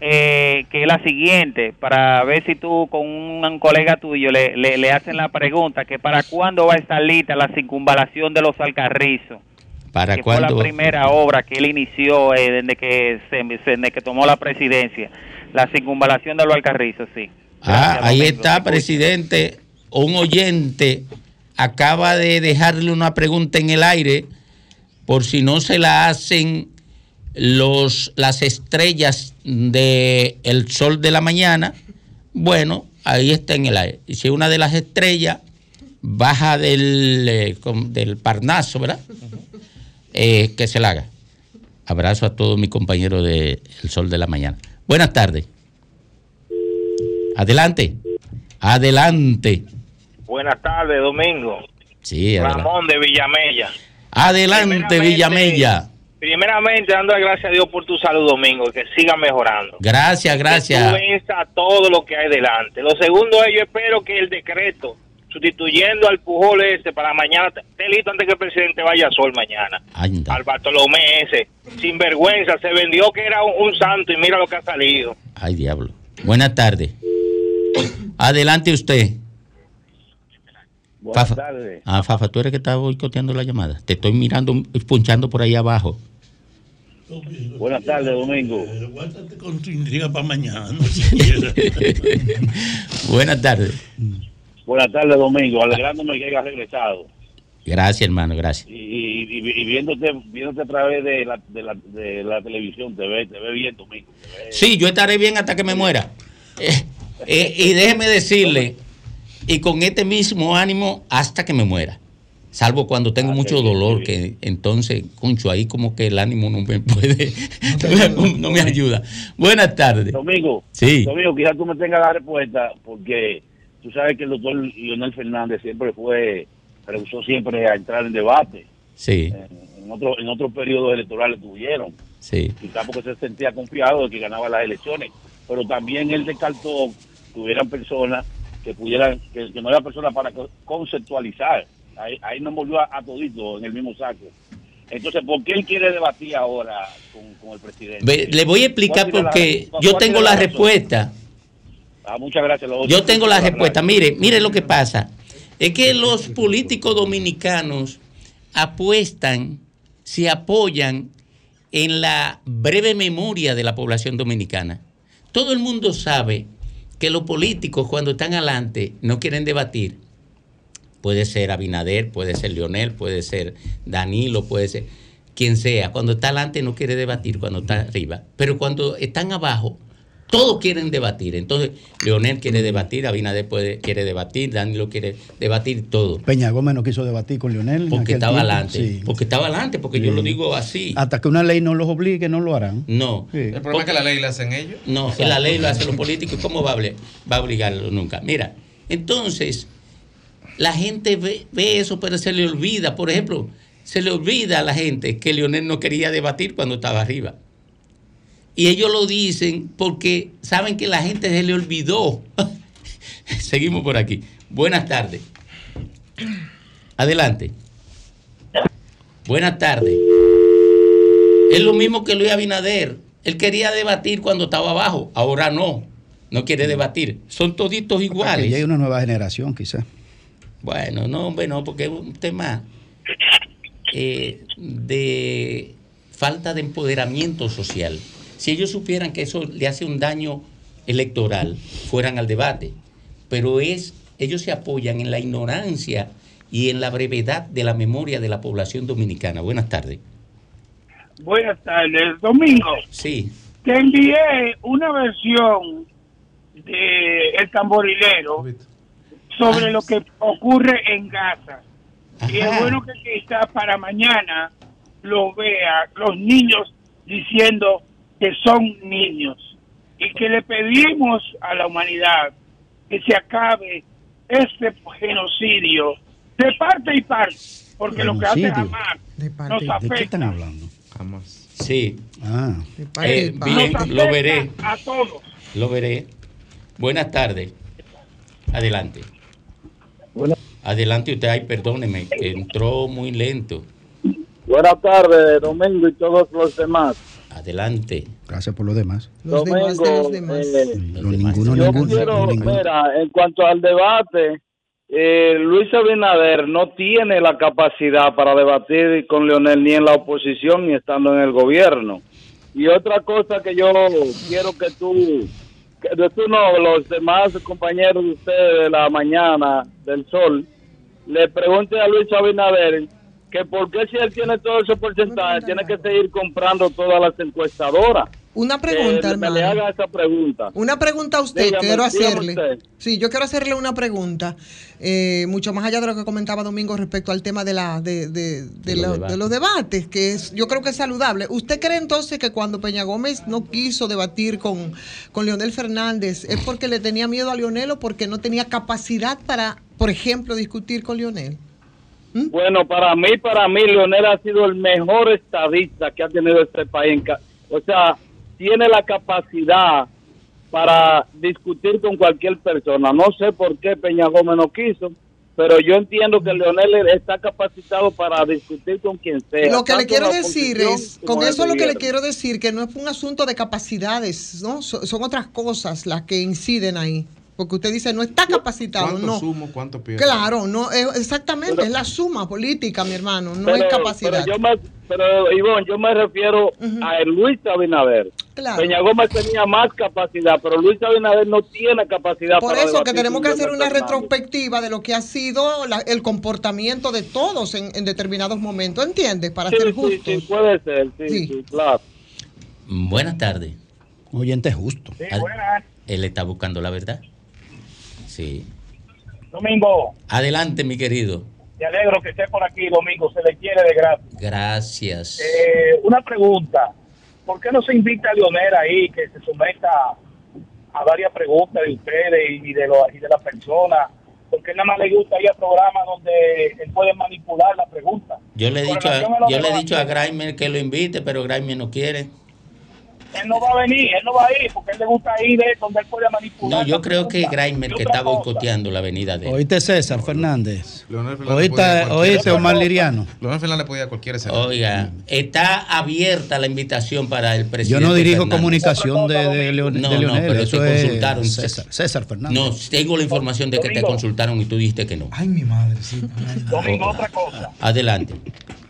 eh, que es la siguiente, para ver si tú con un colega tuyo le, le, le hacen la pregunta, que para cuándo va a estar lista la circunvalación de los Alcarrizos. ¿Para que fue cuándo? la primera obra que él inició eh, desde que se, desde que tomó la presidencia, la circunvalación de los Alcarrizos, sí. Ah, ahí está, presidente. Un oyente acaba de dejarle una pregunta en el aire por si no se la hacen los, las estrellas de el sol de la mañana. Bueno, ahí está en el aire. Y si una de las estrellas baja del, eh, del Parnaso, ¿verdad? Eh, que se la haga. Abrazo a todos mis compañeros de El Sol de la Mañana. Buenas tardes. Adelante. Adelante. Buenas tardes, Domingo. Sí, adelante. Ramón de Villamella. Adelante, Villamella. Primeramente, dando las gracias a Dios por tu salud, Domingo, que siga mejorando. Gracias, Que gracias. tú venza todo lo que hay delante. Lo segundo es, yo espero que el decreto sustituyendo al Pujol ese para mañana, esté listo antes que el presidente vaya a sol mañana. Al Bartolomé ese, sin vergüenza, se vendió que era un, un santo y mira lo que ha salido. Ay, diablo. Buenas tardes. Adelante usted. Buenas Fafa. tardes. Ah, Fafa, tú eres que estás boicoteando la llamada. Te estoy mirando, punchando por ahí abajo. Buenas tardes, Domingo. Guárdate con tu intriga para mañana. Buenas tardes. Buenas tardes, Domingo. Alegrándome que hayas regresado. Gracias, hermano, gracias. Y, y- y- y viéndote, viéndote a través de la, de la, de la televisión, te ve, te ve bien, Domingo. Sí, yo estaré bien hasta que me muera. Eh, eh, y déjeme decirle, y con este mismo ánimo hasta que me muera. Salvo cuando tengo Ah, mucho dolor, que entonces, concho, ahí como que el ánimo no me puede, no me ayuda. Buenas tardes. Domingo, Sí. Domingo, quizás tú me tengas la respuesta, porque tú sabes que el doctor Leonel Fernández siempre fue, rehusó siempre a entrar en debate. Sí, En otro, en otros periodos electorales tuvieron. sí. quizás porque se sentía confiado de que ganaba las elecciones, pero también él descartó que hubieran personas que pudieran, que, que no había personas para co- conceptualizar. Ahí, ahí nos volvió a, a todito en el mismo saco. Entonces, ¿por qué él quiere debatir ahora con, con el presidente? Le voy a explicar ¿Cuál tiene porque la- yo tengo la respuesta. Ah, muchas gracias. los Yo tengo la respuesta. Mire, mire lo que pasa. Es que los políticos dominicanos apuestan, se apoyan en la breve memoria de la población dominicana. Todo el mundo sabe que los políticos cuando están adelante no quieren debatir. Puede ser Abinader, puede ser Leonel, puede ser Danilo, puede ser quien sea. Cuando está adelante no quiere debatir, cuando está arriba. Pero cuando están abajo, todos quieren debatir. Entonces, Leonel quiere debatir, Abinader puede, quiere debatir, Danilo quiere debatir, todo. Peña Gómez no quiso debatir con Lionel. en Porque aquel estaba tiempo, adelante. sí. Porque estaba adelante, porque yo lo digo así. Hasta que una ley no los obligue, no lo harán. No. Sí. El problema es que la ley la hacen ellos. No, que la ley lo hacen los políticos. ¿Cómo va a, va a obligarlo nunca? Mira, entonces, la gente ve, ve eso, pero se le olvida. Por ejemplo, se le olvida a la gente que Leonel no quería debatir cuando estaba arriba. Y ellos lo dicen porque saben que la gente se le olvidó. Seguimos por aquí. Buenas tardes. Adelante. Buenas tardes. Es lo mismo que Luis Abinader. Él quería debatir cuando estaba abajo, ahora no. No quiere debatir. Son toditos iguales. llegue una nueva generación, quizás. Bueno, no, hombre, no, porque es un tema eh, de falta de empoderamiento social. Si ellos supieran que eso le hace un daño electoral, fueran al debate. Pero es, ellos se apoyan en la ignorancia y en la brevedad de la memoria de la población dominicana. Buenas tardes. Buenas tardes, Domingo. Sí. Te envié una versión de El Tamborilero sobre lo que ocurre en Gaza. Y es bueno que quizás para mañana lo vea los niños diciendo que son niños y que le pedimos a la humanidad que se acabe este genocidio de parte y parte, porque lo que hace. Hamas nos ¿De qué afecta. están hablando? Jamás. Sí. Ah. Eh, Nos bien, afecta lo veré. A todos. Lo veré. Buenas tardes. Adelante. Adelante usted, ay, perdóneme, que entró muy lento. Buenas tardes, Domingo y todos los demás. Adelante. Gracias por lo demás. Los demás de los demás. eh, ninguno, yo ninguno, quiero, ninguno. mira, en cuanto al debate, eh, Luis Abinader no tiene la capacidad para debatir con Leonel ni en la oposición ni estando en el gobierno. Y otra cosa que yo quiero que tú, que tú no, los demás compañeros de ustedes de la mañana del sol, le pregunten a Luis Abinader que por qué si él tiene todo ese porcentaje, tiene que seguir comprando todas las encuestadoras. Una pregunta, Que me le hermano. haga esa pregunta. Una pregunta a usted, Dígame, quiero hacerle. usted. Sí, yo quiero hacerle una pregunta, eh, mucho más allá de lo que comentaba Domingo respecto al tema de, la, de, de- de los la- los debates, que es, yo creo que es saludable. ¿Usted cree entonces que cuando Peña Gómez no quiso debatir con, con Leonel Fernández es porque le tenía miedo a Leonel o porque no tenía capacidad para, por ejemplo, discutir con Leonel? Bueno, para mí, para mí, Leonel ha sido el mejor estadista que ha tenido este país. O sea, tiene la capacidad para discutir con cualquier persona. No sé por qué Peña Gómez no quiso, pero yo entiendo que Leonel está capacitado para discutir con quien sea. Lo que le quiero decir es, con eso lo que le quiero decir, que no es un asunto de capacidades, ¿no? So- son otras cosas las que inciden ahí. Porque usted dice no está capacitado, ¿Cuánto no. sumo, cuánto pierdo? Claro, no, es- exactamente, es la suma política, mi hermano, no pero, es capacidad. Pero, yo me, pero Ivonne, yo me refiero a Luis Abinader. Claro. Peña Gómez tenía más capacidad, pero Luis Abinader no tiene capacidad Por para eso que tenemos que hacer una retrospectiva de lo que ha sido la- el comportamiento de todos en, en determinados momentos, ¿entiendes? Para Sí, ser sí, justos. sí, puede ser, sí, Sí. sí, claro. Buenas tardes. Oyente justo. Ad- Él está buscando la verdad. Sí. Domingo, Adelante, mi querido. te alegro que esté por aquí, Domingo, se le quiere de gratis. Gracias. Eh, una pregunta, ¿por qué no se invita a Leonel ahí, que se someta a varias preguntas de ustedes y de, lo, y de la persona? Porque nada más le gusta ir a programas donde él puede manipular la pregunta. Yo le he dicho a yo le he los dicho a Grimer que lo invite, pero Grimer no quiere. Él no va a venir, él no va a ir, porque él le gusta ir de donde él puede manipular. No, yo creo que Y que está boicoteando la venida de él. Oíste César Fernández. Leonel Fernández Oíste, Omar Liriano. Leonel Fernández podía a cualquier escenario. Oiga, está abierta la invitación para el Yo presidente. no dirijo Fernández. comunicación de, de, Leon- No, de no, Leonel. pero eso te es consultaron. César, César Fernández. No, tengo la información de que te consultaron y tú dijiste que no. Ay, mi madre, sí. Domingo, otra cosa, Adelante.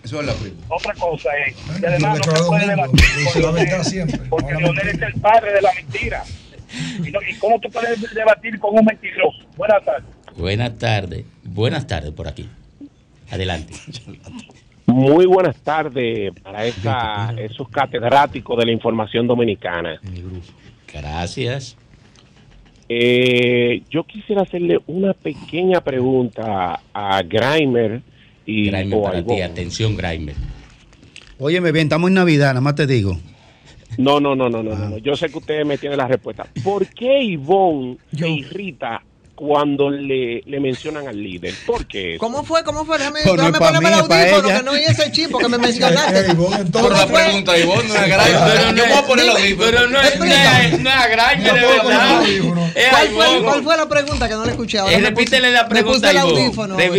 Eso es la prima. otra cosa es, y además no se puede debatir porque Leonel es el padre de la mentira. ¿Y, no- y cómo tú puedes debatir con un mentiroso? Buenas tardes. Buenas tardes. Buenas tardes por aquí. Adelante. Muy buenas tardes para esa, esos catedráticos de la información dominicana. Gracias. Eh, yo quisiera hacerle una pequeña pregunta a Grimer y Grimer o a para ti, Ivonne. atención, Grimer. Óyeme bien, estamos en Navidad, nada más te digo. No, no, no, no, no, no, no. Yo sé que ustedes me tienen la respuesta. ¿Por qué Ivonne se irrita cuando le, le mencionan al líder? ¿Por qué? ¿Cómo fue? ¿Cómo fue? Déjame, Pues no déjame ponerme el audífono, que no oí ese chipo que me mencionaste. Por la pregunta Ivonne, no es Grimer. Yo voy a poner los audífonos. Pero no es, no es, no es de verdad. ¿Cuál fue. ¿Cuál fue la pregunta que no le escuché ahora? Eh, repítele la pregunta el Ivonne. audífono ahora.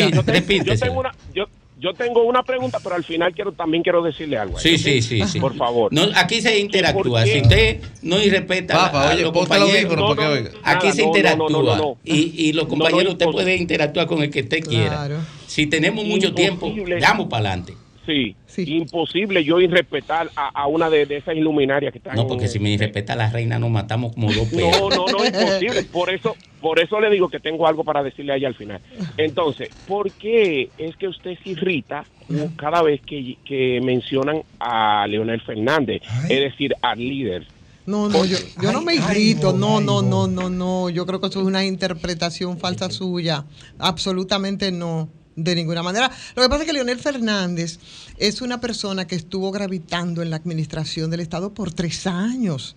Yo, tengo una, yo, yo tengo una pregunta, pero al final quiero también quiero decirle algo. a Sí, sí, sí, sí. Por favor. No, aquí se interactúa. Si usted no irrespeta Papá, a, a oye, los compañeros, oiga. aquí Nada, se no, no, interactúa. no, no, no. Y, y los No, compañeros, no, usted puede interactuar con el que usted quiera. Claro. Si tenemos mucho tiempo, damos para adelante. Sí, imposible yo irrespetar a, a una de, de esas iluminarias que están. No, porque si me irrespeta a la reina, nos matamos como dos No, perros. no, no, imposible. Por eso, por eso le digo que tengo algo para decirle a ella al final. Entonces, ¿por qué es que usted se irrita cada vez que, que mencionan a Leonel Fernández? Es decir, al líder. No, no, yo, yo no me irrito, no, no, no, no, no. Yo creo que eso es una interpretación falsa suya. Absolutamente no, de ninguna manera. Lo que pasa es que Leonel Fernández es una persona que estuvo gravitando en la administración del Estado por tres años.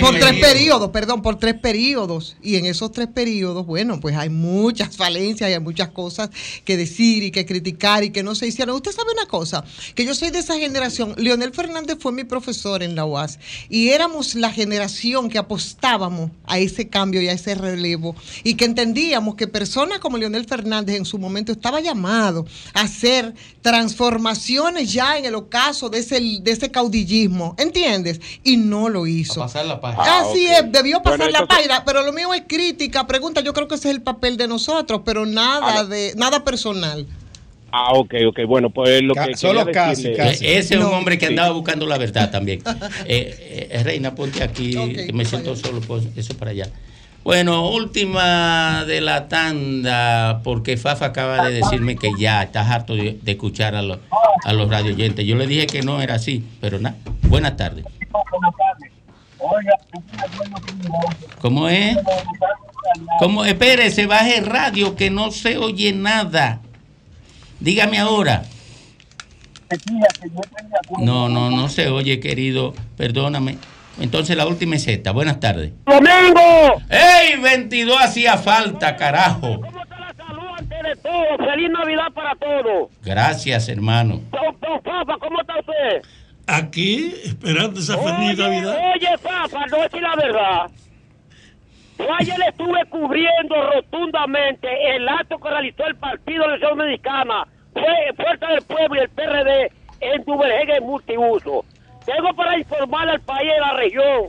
Por tres periodos, perdón, por tres periodos. Y en esos tres periodos, bueno, pues hay muchas falencias y hay muchas cosas que decir y que criticar y que no se hicieron. Usted sabe una cosa, que yo soy de esa generación. Leonel Fernández fue mi profesor en la UAS y éramos la generación que apostábamos a ese cambio y a ese relevo y que entendíamos que personas como Leonel Fernández en su momento estaba llamado a hacer transformaciones ya en el ocaso de ese, de ese caudillismo, ¿entiendes? Y no lo hizo. Pasar la página. Así es, debió pasar Bueno, la entonces- página, pero lo mío es crítica, pregunta, yo creo que ese es el papel de nosotros, pero nada de nada personal. Ah, ok, ok. Bueno, pues lo que solo casi, decirle- casi. E- Ese es un hombre que Sí. andaba buscando la verdad también. Eh, eh, Reina, ponte aquí, que me siento vaya. solo, pues, eso para allá. Bueno, última de la tanda, porque Fafa acaba de decirme que ya estás harto de, de escuchar a los, a los radio oyentes. Yo le dije que no era así, pero nada. Buenas tardes. ¿Cómo es? ¿Cómo? Espérese, baje el radio que no se oye nada. Dígame ahora. No, no, no se oye, querido. Perdóname. Entonces la última es esta. Buenas tardes. ¡Domingo! ¡Ey! 22 hacía falta, carajo. Antes de todo, feliz Navidad para todos. Gracias, hermano. Don, don Papa, ¿cómo está usted? Aquí, esperando esa feliz Navidad. Oye, Papa, no es la verdad. Yo ayer le estuve cubriendo rotundamente el acto que realizó el Partido de la Nación Dominicana, fue Fuerza del Pueblo y el PRD en Duvergén multiuso. Tengo para informarle al país y a la región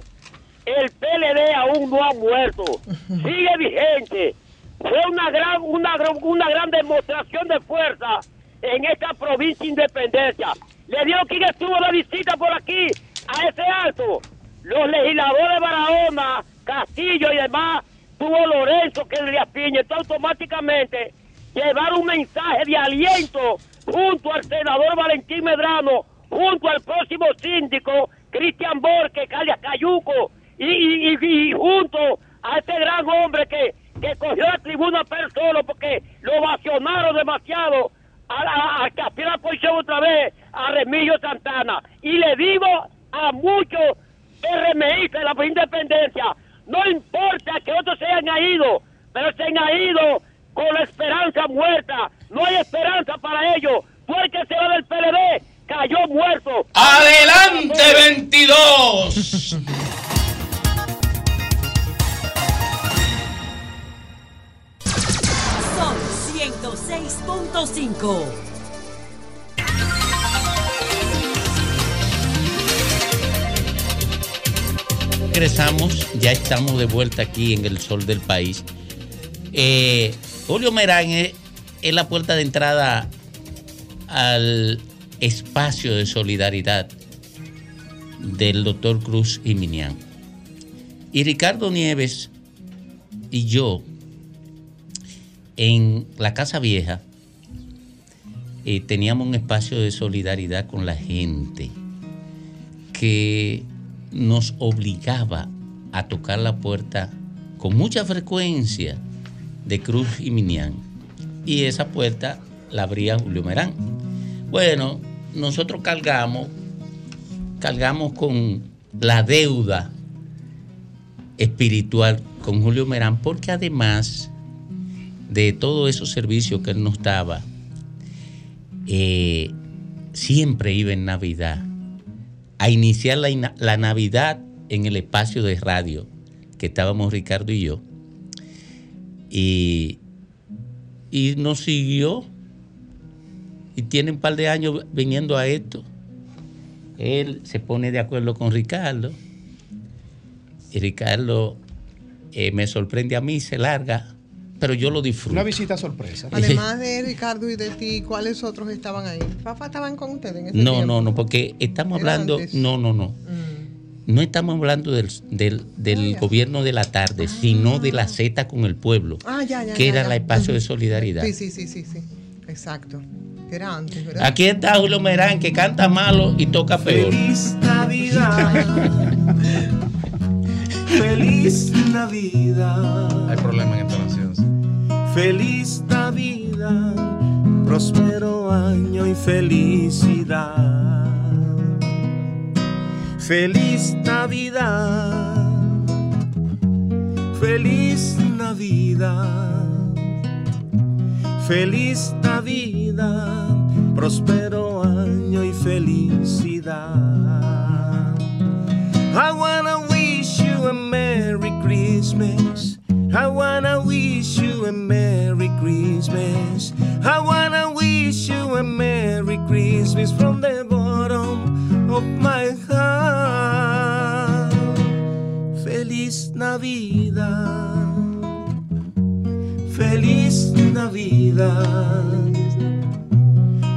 el PLD aún no ha muerto, sigue vigente. Fue una gran, una, una gran demostración de fuerza en esta provincia Independencia. Le dio quien estuvo de visita por aquí a ese alto. Los legisladores de Barahona, Castillo y demás, tuvo Lorenzo que le Piña, entonces automáticamente llevar un mensaje de aliento junto al senador Valentín Medrano, junto al próximo síndico Cristian Borges, Calia Cayuco, y junto a este gran hombre que, que cogió la tribuna per solo porque lo vacionaron demasiado a, a, a que aspira a la posición otra vez a Remigio Santana. Y le digo a muchos RMI de la independencia, no importa que otros se hayan ido, pero se han ido con la esperanza muerta. No hay esperanza para ellos. Fue el que se va del PLD, cayó muerto. ¡Adelante 22! Son 106.5. Regresamos, ya estamos de vuelta aquí en el sol del país. Eh, Julio Merán es, es la puerta de entrada al espacio de solidaridad del doctor Cruz y Minian. Y Ricardo Nieves y yo, en la Casa Vieja, eh, teníamos un espacio de solidaridad con la gente que nos obligaba a tocar la puerta con mucha frecuencia de Cruz y Minian. Y esa puerta la abría Julio Merán. Bueno, nosotros cargamos, cargamos con la deuda espiritual con Julio Merán, porque además de todos esos servicios que él nos daba, eh, siempre iba en Navidad a iniciar la, Navidad en el espacio de radio que estábamos Ricardo y yo. Y, y nos siguió. Y tiene un par de años viniendo a esto. Él se pone de acuerdo con Ricardo. Y Ricardo eh, me sorprende a mí, se larga, pero yo lo disfruto. Una visita sorpresa. Además de Ricardo y de ti, ¿cuáles otros estaban ahí? ¿Papá estaban con ustedes en ese No, tiempo? no, no, porque estamos Era hablando, antes. no, no, no. No estamos hablando del, del, del gobierno de la tarde, sino de la Z con el pueblo, Ah, ya, ya. que ya, era ya. el espacio de solidaridad. Sí, sí, sí, sí, sí. Exacto. Que Era antes, ¿verdad? Aquí está Julio Merán, que canta malo y toca peor. Navidad. Feliz Navidad. Hay problema en entonación. Feliz Navidad. Próspero año y felicidad. Feliz Navidad. Feliz Navidad. Feliz Navidad. Próspero año y felicidad. I wanna a Merry Christmas. I wanna wish you a Merry Christmas. I wanna wish you a Merry Christmas from the bottom of my heart. Feliz Navidad. Feliz Navidad.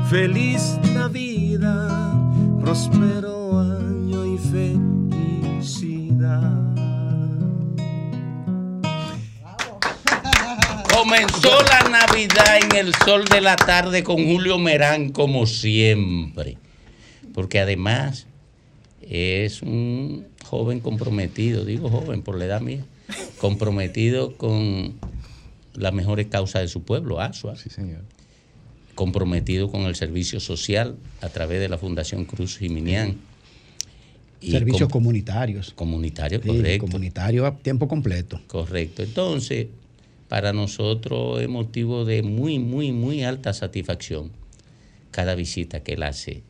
Feliz Navidad. Próspero año y felicidad. Comenzó la Navidad en el sol de la tarde con Julio Merán, como siempre. Porque además es un joven comprometido, digo joven por la edad mía, comprometido con las mejores causas de su pueblo, Asua. Sí, señor. Comprometido con el servicio social a través de la Fundación Cruz Jiminián. Y Servicios com- comunitarios. comunitarios, Sí, correcto. comunitario a tiempo completo. Correcto. Entonces, para nosotros es motivo de muy, muy, muy alta satisfacción cada visita que él hace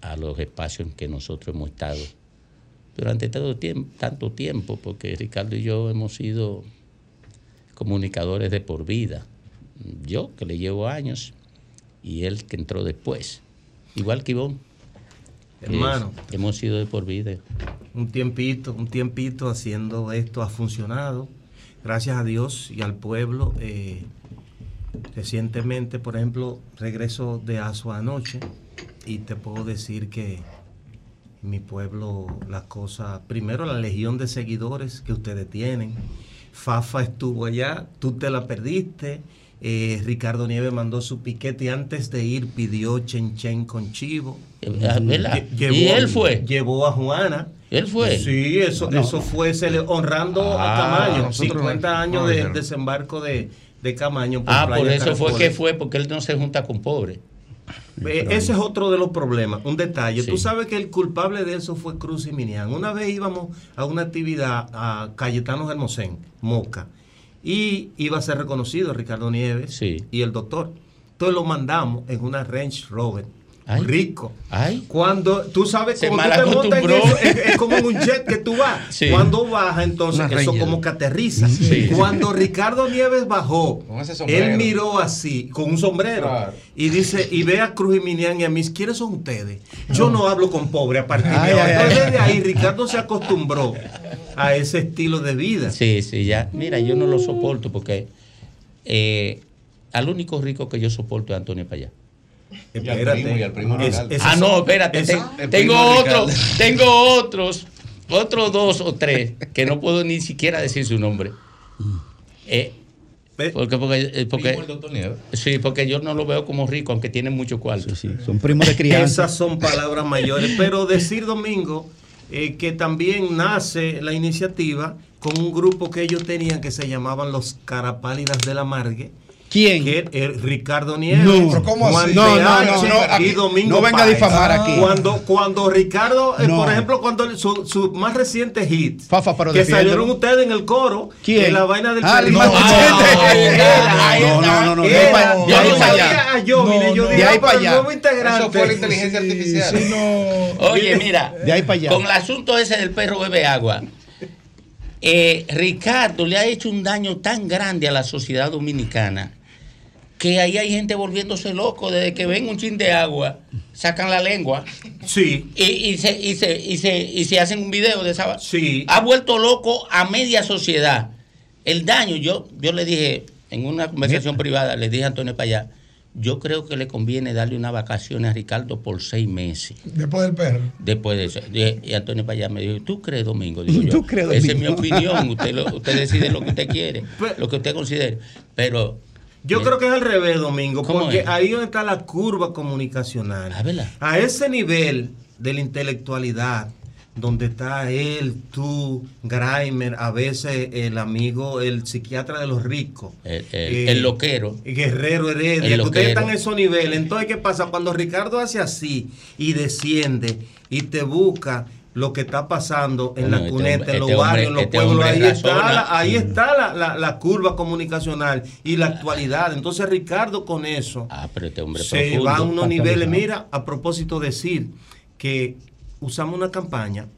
a los espacios en que nosotros hemos estado durante tiempo, tanto tiempo, porque Ricardo y yo hemos sido comunicadores de por vida. Yo, que le llevo años, y él que entró después. Igual que Ivonne. Hermano. Es- hemos sido de por vida. un tiempito, un tiempito haciendo esto ha funcionado. Gracias a Dios y al pueblo. eh, recientemente, por ejemplo, regreso de Asua anoche y te puedo decir que mi pueblo la cosa, primero la legión de seguidores que ustedes tienen. Fafa estuvo allá, tú te la perdiste. Eh, Ricardo Nieves mandó su piquete y antes de ir pidió chen chen con chivo. ah, ¿verdad? Lle- ¿Y él fue? Llevó a Juana. ¿Él fue? Sí, eso, No. eso fue cele- honrando Ah, a Camaño. nosotros 50 no. años No, de desembarco de, de Camaño. Ah, por eso fue que fue, porque él no se junta con pobres. Eh, ese es otro de los problemas. Un detalle. Sí. Tú sabes que el culpable de eso fue Cruz y Minian. Una vez íbamos a una actividad a Cayetano Hermosén, Moca, y iba a ser reconocido Ricardo Nieves y el doctor. Entonces lo mandamos en una Range Rover. Rico. Cuando tú sabes como tú te montas en eso, es, es como en un jet que tú vas. Sí. Cuando baja, entonces Una eso como que aterriza. Sí. Cuando Ricardo Nieves bajó, él miró así, con un sombrero, Claro. y dice, y ve a Cruz y Minian y a mí, ¿quiénes son ustedes? Yo no hablo con pobre a partir de ahora. Entonces desde ahí Ricardo se acostumbró a ese estilo de vida. Sí, sí, ya. Mira, yo no lo soporto porque eh, al único rico que yo soporto es Antonio Payá. Espérate. Es- esos ah, no, espérate. te- tengo primo de otro, Ricardo. tengo otros, otros dos o tres que no puedo ni siquiera decir su nombre. Eh, porque, porque, eh, porque- Primo del sí, porque yo no lo veo como rico, aunque tiene mucho cuarto. son primos de crianza. Esas son palabras mayores. Pero decir, Domingo, eh, que también nace la iniciativa con un grupo que ellos tenían que se llamaban los Carapálidas de la Margue. ¿Quién? Que eh, Ricardo Nieves, No. ¿Pero cómo Juan así? No, no, no, no, aquí- y Domingo no venga a Páez. difamar aquí. Cuando, cuando Ricardo, eh, No. por ejemplo, cuando su, su más reciente hit, Fafa, pero que defiéndelo. salieron ustedes en el coro, ¿Quién? en la vaina del Ah, No, no, no, no, de ahí era. para allá. Yo De ahí no para allá. a yo, No, mire, yo no. dije, De ahí ah, para allá. nuevo integrante. Eso fue la inteligencia artificial. Oye, mira, De ahí para allá. con el asunto ese del perro bebe agua, eh, Ricardo le ha hecho un daño tan grande a la sociedad dominicana que ahí hay gente volviéndose loco desde que ven un chin de agua, sacan la lengua. Sí. Y, y se, y, se, y, se, y se hacen un video de esa. Sí. Ha vuelto loco a media sociedad. El daño, yo, yo le dije en una conversación privada, le dije a Antonio Payá, yo creo que le conviene darle una vacaciones a Ricardo por seis meses. Después del perro. Después de eso, y Antonio Payá me dijo, ¿tú crees, Domingo? Digo yo, ¿Tú crees, Esa es mi Domingo? opinión, usted, lo- usted decide lo que usted quiere, lo que usted considere. Pero Yo creo que es al revés, Domingo, ¿Cómo porque es? ahí donde está la curva comunicacional. A ese nivel de la intelectualidad, donde está él, tú, Grimer, a veces el amigo, el psiquiatra de los ricos. el, el- el loquero. y Guerrero Heredia, El ustedes están en esos niveles. Entonces, ¿qué pasa? Cuando Ricardo hace así y desciende y te busca lo que está pasando en la este cuneta, en los este hombre- barrios, en los este pueblos, ahí está, la, ahí Sí. está la, la- la curva comunicacional y la actualidad. Entonces, Ricardo con eso Ah, pero hombre se profundo. va a unos niveles. Mira, a propósito decir que usamos una campaña,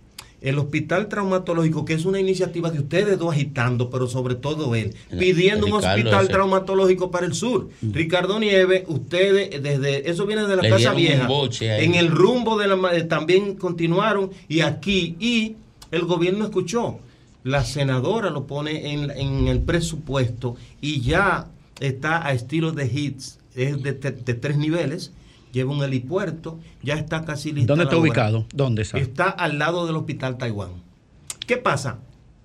el Hospital Traumatológico, que es una iniciativa de ustedes dos agitando, pero sobre todo él, pidiendo un hospital ese- traumatológico para el sur. Ricardo Nieves, ustedes, desde eso viene de la Le Casa Vieja, en el rumbo de la eh, también continuaron y aquí, y el gobierno escuchó. La senadora lo pone en, en el presupuesto y ya está a estilo de hits, es de tres niveles, lleva un helipuerto, ya está casi listo. ¿Dónde está ubicado? ¿Dónde está? Está al lado del Hospital Taiwán. ¿Qué pasa?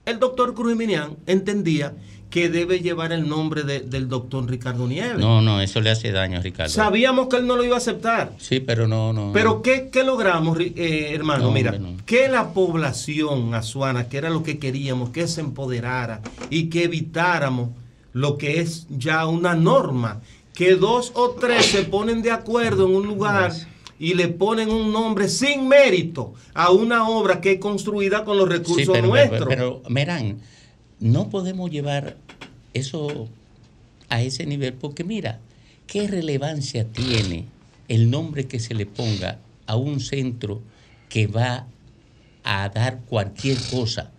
El doctor Cruz Minian entendía que debe llevar el nombre de- del doctor Ricardo Nieves. No, no, eso le hace daño a Ricardo. Sabíamos que él no lo iba a aceptar. Sí, pero no, no. Pero ¿qué, qué logramos, eh, hermano? No, Mira, hombre, no. que la población azuana, que era lo que queríamos, que se empoderara y que evitáramos lo que es ya una norma, que dos o tres se ponen de acuerdo en un lugar y le ponen un nombre sin mérito a una obra que es construida con los recursos Sí, pero, nuestros. pero, pero, Merán, no podemos llevar eso a ese nivel porque mira, ¿qué relevancia tiene el nombre que se le ponga a un centro que va a dar cualquier cosa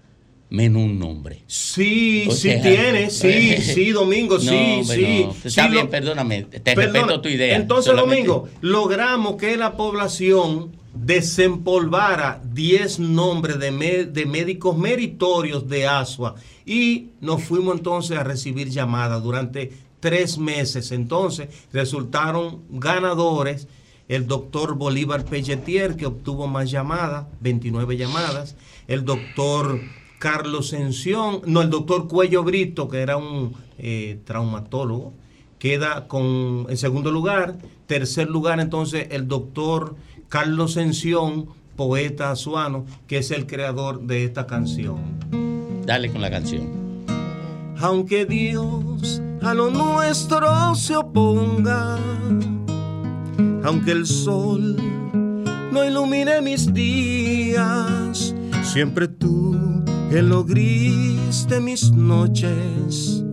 menos un nombre? Sí, O sí tiene, sí, sí, Domingo, sí, no, sí. no. sí, Está bien, lo- perdóname, te Perdona, respeto tu idea. Entonces, solamente- Domingo, logramos que la población desempolvara 10 nombres de, me- de médicos meritorios de ASUA y nos fuimos entonces a recibir llamadas durante tres meses. Entonces resultaron ganadores el doctor Bolívar Pelletier, que obtuvo más llamadas, 29 llamadas, el doctor Carlos Sención, no, el doctor Cuello Brito, que era un eh, traumatólogo, queda con en segundo lugar, tercer lugar entonces el doctor Carlos Sención, poeta azuano, que es el creador de esta canción. Dale con la canción. Aunque Dios a lo nuestro se oponga, aunque el sol no ilumine mis días, siempre tú en lo gris de mis noches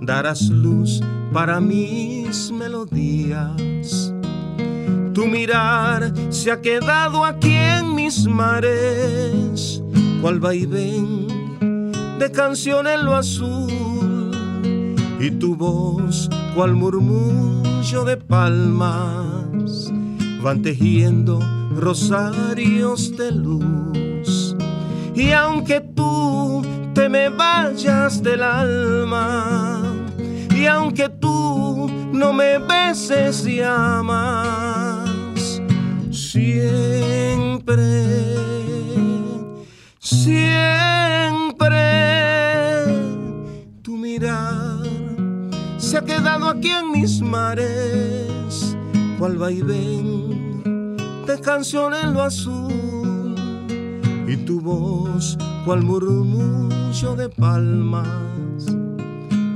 darás luz para mis melodías. Tu mirar se ha quedado aquí en mis mares, cual vaivén de canción en lo azul. Y tu voz cual murmullo de palmas van tejiendo rosarios de luz y aunque tú te me vayas del alma y aunque tú no me beses y amas siempre siempre tu mirar se ha quedado aquí en mis mares, cual vaivén de canción en lo azul, y tu voz, cual murmullo de palmas,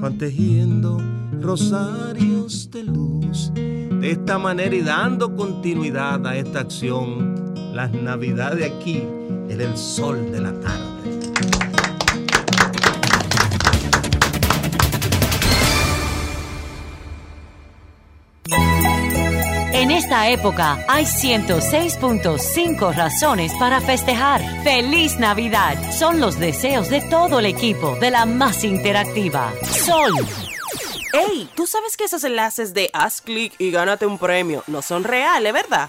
van tejiendo rosarios de luz. De esta manera y dando continuidad a esta acción, las navidades aquí en el sol de la tarde. En esta época hay 106.5 razones para festejar. ¡Feliz Navidad! Son los deseos de todo el equipo de la más interactiva. Sol. ¡Ey! ¿Tú sabes que esos enlaces de haz clic y gánate un premio no son reales, verdad?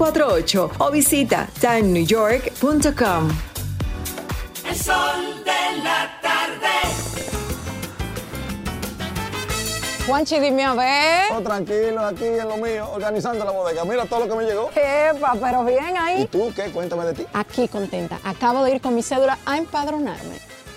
917-388-2248 o visita timenewyork.com. El sol de la tarde. Juanchi, dime a ver. Oh, tranquilo, aquí en lo mío, organizando la bodega. Mira todo lo que me llegó. Epa, pero bien ahí. ¿Y tú qué? Cuéntame de ti. Aquí contenta. Acabo de ir con mi cédula a empadronarme.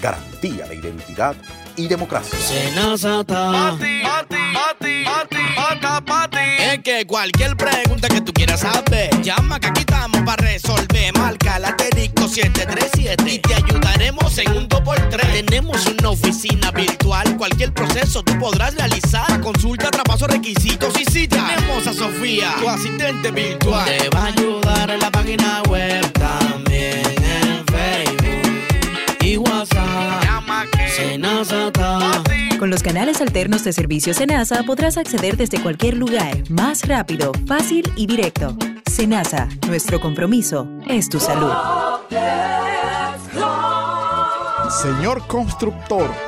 Garantía de identidad y democracia. Pati, pati, pati, pati, pata, pati. Es que cualquier pregunta que tú quieras saber, llama que aquí estamos para resolver. Marca la asterisco 737 y te ayudaremos en un 2x3. Tenemos una oficina virtual, cualquier proceso tú podrás realizar. Consulta, traspaso, requisitos y si Tenemos a Sofía, tu asistente virtual. Te va a ayudar en la página web también en Facebook y WhatsApp. Senazata. Con los canales alternos de servicio Senasa podrás acceder desde cualquier lugar, más rápido, fácil y directo. Senasa, nuestro compromiso es tu salud. Señor constructor,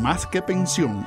más que pensión.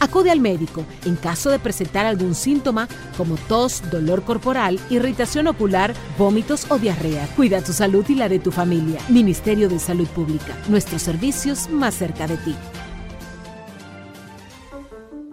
Acude al médico en caso de presentar algún síntoma como tos, dolor corporal, irritación ocular, vómitos o diarrea. Cuida tu salud y la de tu familia. Ministerio de Salud Pública. Nuestros servicios más cerca de ti.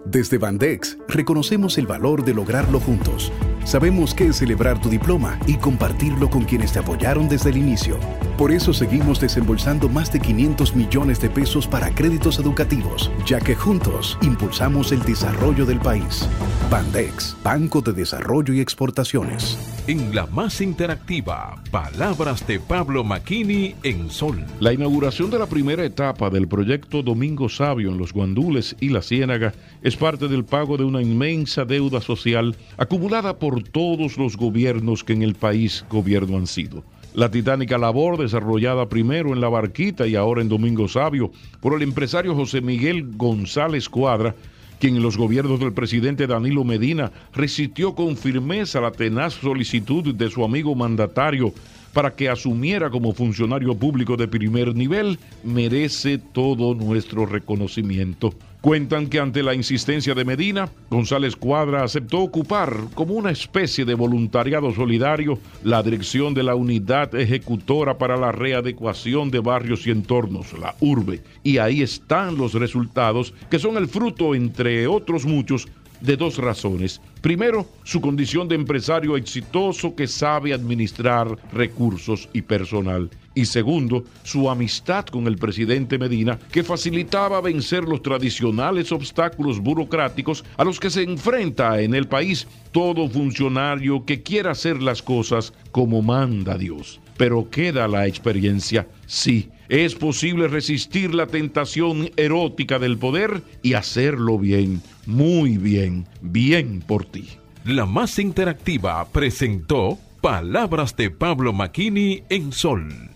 Desde Bandex reconocemos el valor de lograrlo juntos. Sabemos que es celebrar tu diploma y compartirlo con quienes te apoyaron desde el inicio. Por eso seguimos desembolsando más de 500 millones de pesos para créditos educativos, ya que juntos impulsamos el desarrollo del país. Bandex, Banco de Desarrollo y Exportaciones. En la más interactiva, palabras de Pablo Maquini en Sol. La inauguración de la primera etapa del proyecto Domingo Sabio en los Guandules y la Ciénaga es parte del pago de una inmensa deuda social acumulada por todos los gobiernos que en el país gobierno han sido. La titánica labor desarrollada primero en La Barquita y ahora en Domingo Sabio por el empresario José Miguel González Cuadra, quien en los gobiernos del presidente Danilo Medina resistió con firmeza la tenaz solicitud de su amigo mandatario para que asumiera como funcionario público de primer nivel, merece todo nuestro reconocimiento. Cuentan que ante la insistencia de Medina, González Cuadra aceptó ocupar como una especie de voluntariado solidario la dirección de la unidad ejecutora para la readecuación de barrios y entornos, la URBE. Y ahí están los resultados, que son el fruto, entre otros muchos, de dos razones. Primero, su condición de empresario exitoso que sabe administrar recursos y personal. Y segundo, su amistad con el presidente Medina, que facilitaba vencer los tradicionales obstáculos burocráticos a los que se enfrenta en el país todo funcionario que quiera hacer las cosas como manda Dios. Pero queda la experiencia, sí. Es posible resistir la tentación erótica del poder y hacerlo bien, muy bien, bien por ti. La más interactiva presentó Palabras de Pablo Maquini en Sol.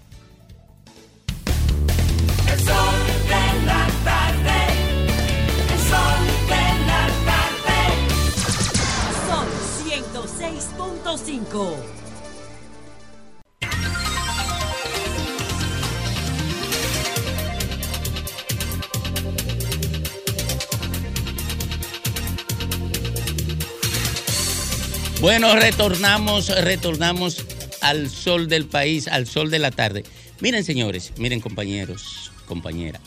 Bueno, retornamos, retornamos al sol del país, al sol de la tarde. Miren, señores, miren, compañeros, compañera.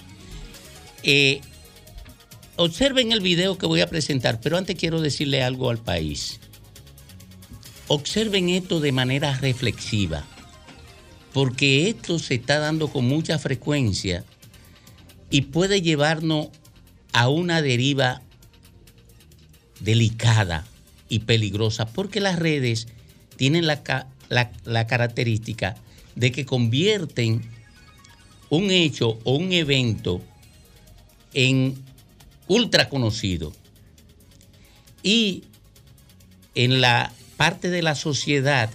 Eh, observen el video que voy a presentar, pero antes quiero decirle algo al país. Observen esto de manera reflexiva, porque esto se está dando con mucha frecuencia y puede llevarnos a una deriva delicada y peligrosa porque las redes tienen la, la- la característica de que convierten un hecho o un evento en ultra conocido. Y en la parte de la sociedad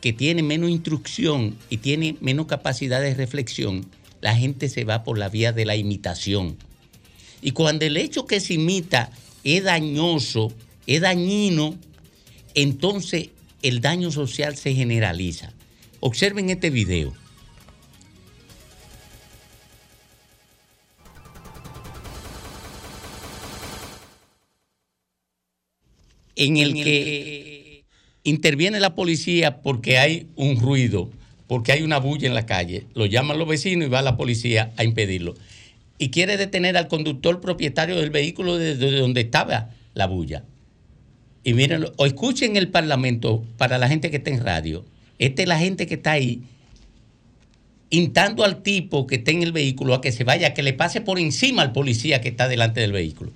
que tiene menos instrucción y tiene menos capacidad de reflexión, la gente se va por la vía de la imitación. Y cuando el hecho que se imita es dañoso, es dañino, entonces el daño social se generaliza. Observen este video. En el que interviene la policía porque hay un ruido, porque hay una bulla en la calle. Lo llaman los vecinos y va la policía a impedirlo. Y quiere detener al conductor propietario del vehículo desde donde estaba la bulla. Y miren, o escuchen el parlamento para la gente que está en radio. Esta es la gente que está ahí instando al tipo que está en el vehículo a que se vaya, que le pase por encima al policía que está delante del vehículo.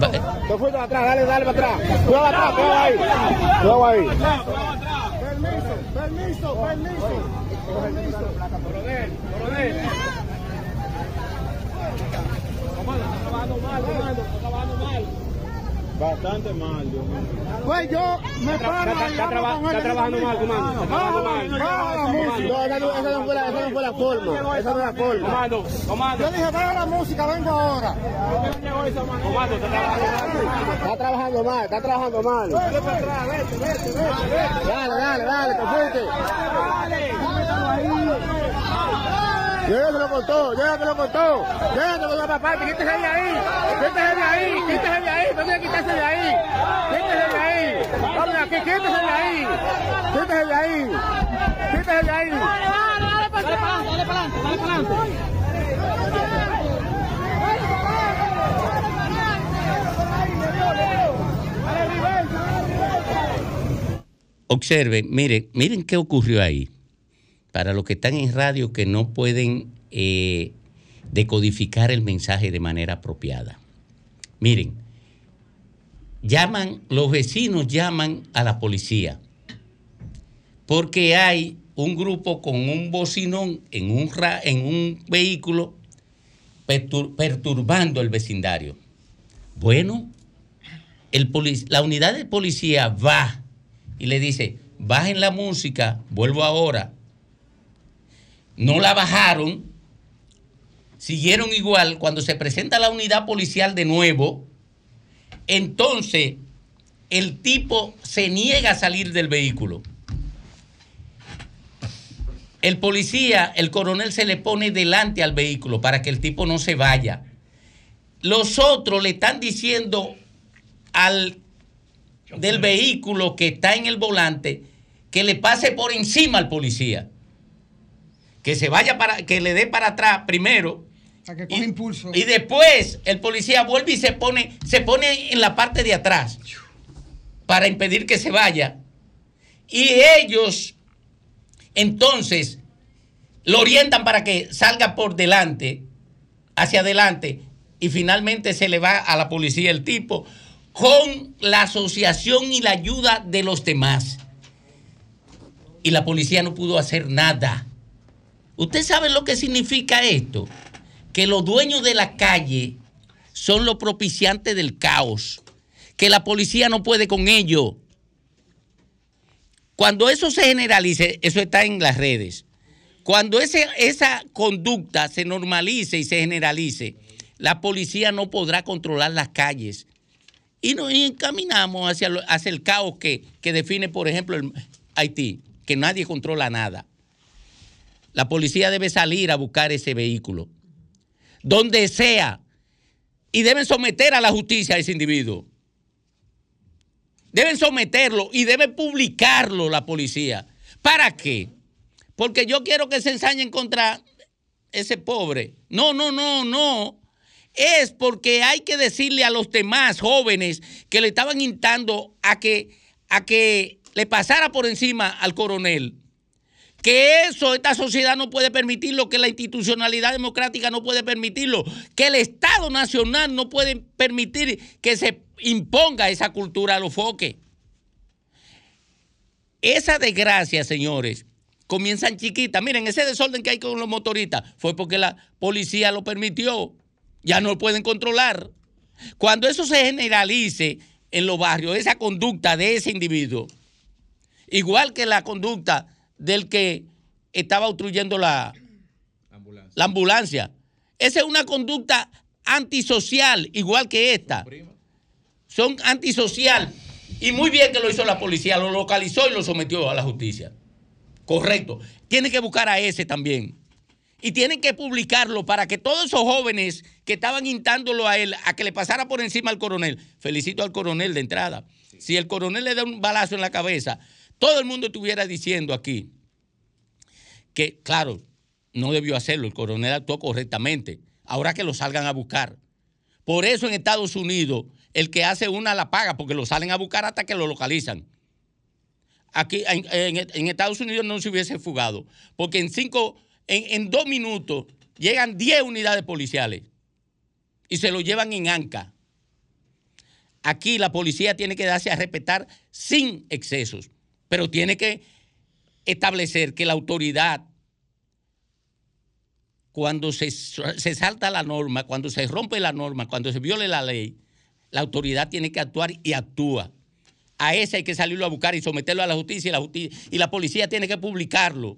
Va- Te fuiste para atrás, dale, dale para atrás. Cuidado atrás, cuidado ahí. Cuidado ahí. Permiso, permiso, permiso. Permiso. Coronel, coronel. Comando, comando. Bastante mal, mío. Pues yo me paro Está, traba- trabajando mal, comando. Está trabajando Baja, mal. baja la música. No, esa no, esa no fue la, esa no fue la forma. Esa no es la forma. Comando, comando. Yo dije, baja la música, vengo ahora. Comando, está trabajando mal. Está trabajando mal, está trabajando mal. Dale, dale, dale, te fuiste. Llega que lo cortó, llega que lo cortó. Llega que lo cortó, papá, quítese de ahí. Quítese de ahí, quítese de ahí. No tiene quitarse de ahí. Quítese de ahí. Vamos aquí, quítese de ahí. Quítese de ahí. Quítese de ahí. Dale, dale, dale para adelante, dale para adelante, dale para adelante. Observen, miren, miren qué ocurrió ahí. Para los que están en radio que no pueden eh, decodificar el mensaje de manera apropiada. Miren, llaman, los vecinos llaman a la policía porque hay un grupo con un bocinón en un, vehículo pertur- perturbando el vecindario. Bueno, la unidad de policía va y le dice, bajen la música, vuelvo ahora. No la bajaron, siguieron igual. Cuando se presenta la unidad policial de nuevo, entonces el tipo se niega a salir del vehículo. El policía, el coronel se le pone delante al vehículo para que el tipo no se vaya. Los otros le están diciendo al del vehículo que está en el volante que le pase por encima al policía. Que se vaya para, que le dé para atrás primero. Para que coja impulso. Y después el policía vuelve y se pone, se pone en la parte de atrás para impedir que se vaya. Y ellos entonces lo orientan para que salga por delante, hacia adelante, y finalmente se le va a la policía el tipo con la asociación y la ayuda de los demás. Y la policía no pudo hacer nada. ¿Usted sabe lo que significa esto? Que los dueños de la calle son los propiciantes del caos. Que la policía no puede con ello. Cuando eso se generalice, eso está en las redes. Cuando ese- esa conducta se normalice y se generalice, la policía no podrá controlar las calles. Y nos encaminamos hacia, hacia el caos que, que define, por ejemplo, el Haití, que nadie controla nada. La policía debe salir a buscar ese vehículo, donde sea, y deben someter a la justicia a ese individuo. Deben someterlo y debe publicarlo la policía. ¿Para qué? Porque yo quiero que se ensañen contra ese pobre. No, no, no, no. Es porque hay que decirle a los demás jóvenes que le estaban instando a que, a que le pasara por encima al coronel. Que eso, esta sociedad no puede permitirlo, que la institucionalidad democrática no puede permitirlo, que el Estado Nacional no puede permitir que se imponga esa cultura a los foques. Esa desgracia, señores, comienzan chiquitas. Miren, ese desorden que hay con los motoristas fue porque la policía lo permitió. Ya no lo pueden controlar. Cuando eso se generalice en los barrios, esa conducta de ese individuo, igual que la conducta del que estaba obstruyendo la, la ambulancia. Esa es una conducta antisocial, igual que esta. Son antisocial. Y muy bien que lo hizo la policía, lo localizó y lo sometió a la justicia. Correcto. Tiene que buscar a ese también. Y tienen que publicarlo para que todos esos jóvenes que estaban instándolo a él a que le pasara por encima al coronel, felicito al coronel de entrada. Si el coronel le da un balazo en la cabeza, todo el mundo estuviera diciendo aquí que, claro, no debió hacerlo, el coronel actuó correctamente. Ahora que lo salgan a buscar. Por eso en Estados Unidos el que hace una la paga porque lo salen a buscar hasta que lo localizan. Aquí en, Estados Unidos no se hubiese fugado porque en cinco, en, en dos minutos llegan 10 unidades policiales y se lo llevan en anca. Aquí la policía tiene que darse a respetar sin excesos, pero tiene que establecer que la autoridad cuando se, se salta la norma, cuando se rompe la norma, cuando se viole la ley, la autoridad tiene que actuar y actúa. A ese hay que salirlo a buscar y someterlo a la justicia y la, justicia, y la policía tiene que publicarlo.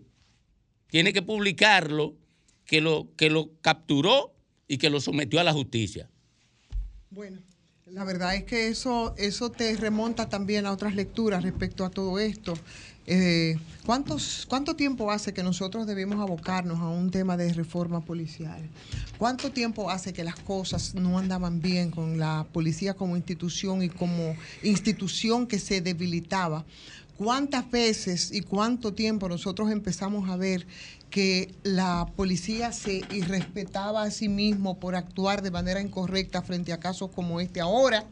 Tiene que publicarlo que lo, que lo capturó y que lo sometió a la justicia. Bueno, la verdad es que eso, eso te remonta también a otras lecturas respecto a todo esto. Eh, ¿cuántos, ¿Cuánto tiempo hace que nosotros debemos abocarnos a un tema de reforma policial? ¿Cuánto tiempo hace que las cosas no andaban bien con la policía como institución y como institución que se debilitaba? ¿Cuántas veces y cuánto tiempo nosotros empezamos a ver que la policía se irrespetaba a sí mismo por actuar de manera incorrecta frente a casos como este ahora?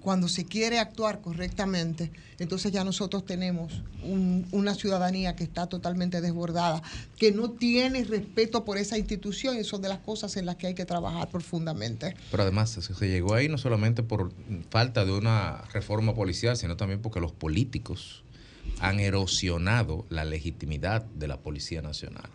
Cuando se quiere actuar correctamente, entonces ya nosotros tenemos un- una ciudadanía que está totalmente desbordada, que no tiene respeto por esa institución y son de las cosas en las que hay que trabajar profundamente. Pero además se llegó ahí no solamente por falta de una reforma policial, sino también porque los políticos han erosionado la legitimidad de la Policía Nacional.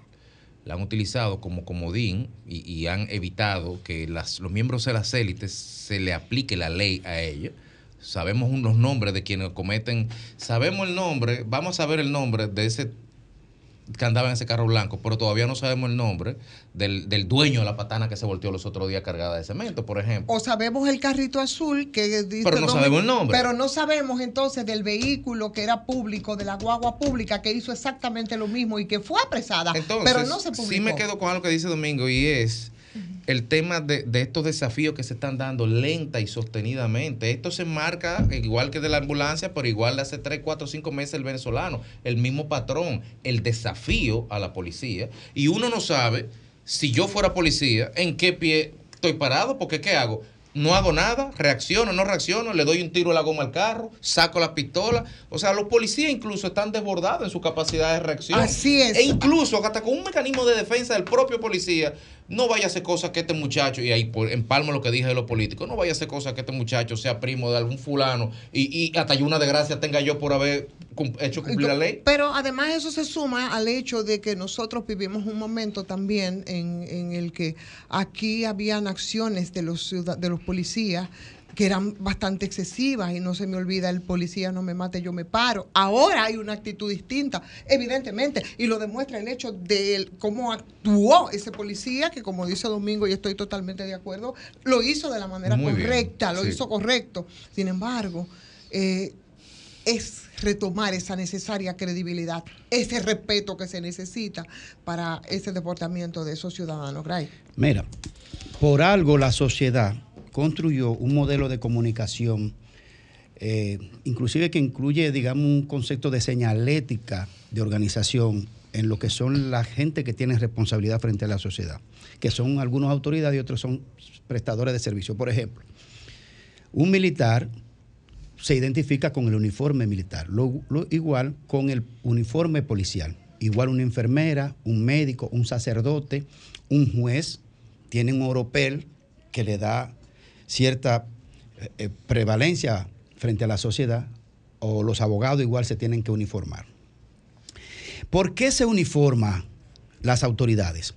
La han utilizado como comodín y, han evitado que los miembros de las élites se le aplique la ley a ellos. Sabemos los nombres de quienes cometen, sabemos el nombre, vamos a ver el nombre de ese que andaba en ese carro blanco, pero todavía no sabemos el nombre del, del dueño de la patana que se volteó los otros días cargada de cemento, por ejemplo. O sabemos el carrito azul que dice Pero no sabemos el nombre. Pero no sabemos entonces del vehículo que era público, de la guagua pública que hizo exactamente lo mismo y que fue apresada, Entonces, pero no se publicó. sí me quedo con algo que dice Domingo y es el tema de, de estos desafíos que se están dando lenta y sostenidamente. Esto se marca igual que de la ambulancia, pero igual de hace 3, 4, 5 meses el venezolano. El mismo patrón, el desafío a la policía. Y uno no sabe, si yo fuera policía, en qué pie estoy parado, porque ¿qué hago? No hago nada, reacciono, no reacciono, le doy un tiro a la goma al carro, saco la pistola. O sea, los policías incluso están desbordados en su capacidad de reacción. Así es. E incluso hasta con un mecanismo de defensa del propio policía, no vaya a hacer cosas que este muchacho, y ahí por- empalmo lo que dije de los políticos, no vaya a hacer cosas que este muchacho sea primo de algún fulano y, y hasta yo una desgracia tenga yo por haber cum- hecho cumplir la ley. Pero además eso se suma al hecho de que nosotros vivimos un momento también en, en el que aquí habían acciones de los, de los policías que eran bastante excesivas y no se me olvida el policía no me mate, yo me paro. Ahora hay una actitud distinta, evidentemente, y lo demuestra el hecho de cómo actuó ese policía, que como dice Domingo, y estoy totalmente de acuerdo, lo hizo de la manera Muy bien, correcta, lo sí. hizo correcto. Sin embargo, eh, es retomar esa necesaria credibilidad, ese respeto que se necesita para ese deportamiento de esos ciudadanos. Gray. Mira, por algo la sociedad construyó un modelo de comunicación, eh, inclusive que incluye, digamos, un concepto de señalética de organización en lo que son la gente que tiene responsabilidad frente a la sociedad, que son algunos autoridades y otros son prestadores de servicio. Por ejemplo, un militar se identifica con el uniforme militar, igual con el uniforme policial, igual una enfermera, un médico, un sacerdote, un juez, tiene un oropel que le da cierta eh, prevalencia frente a la sociedad, o los abogados igual se tienen que uniformar. ¿Por qué se uniforma las autoridades?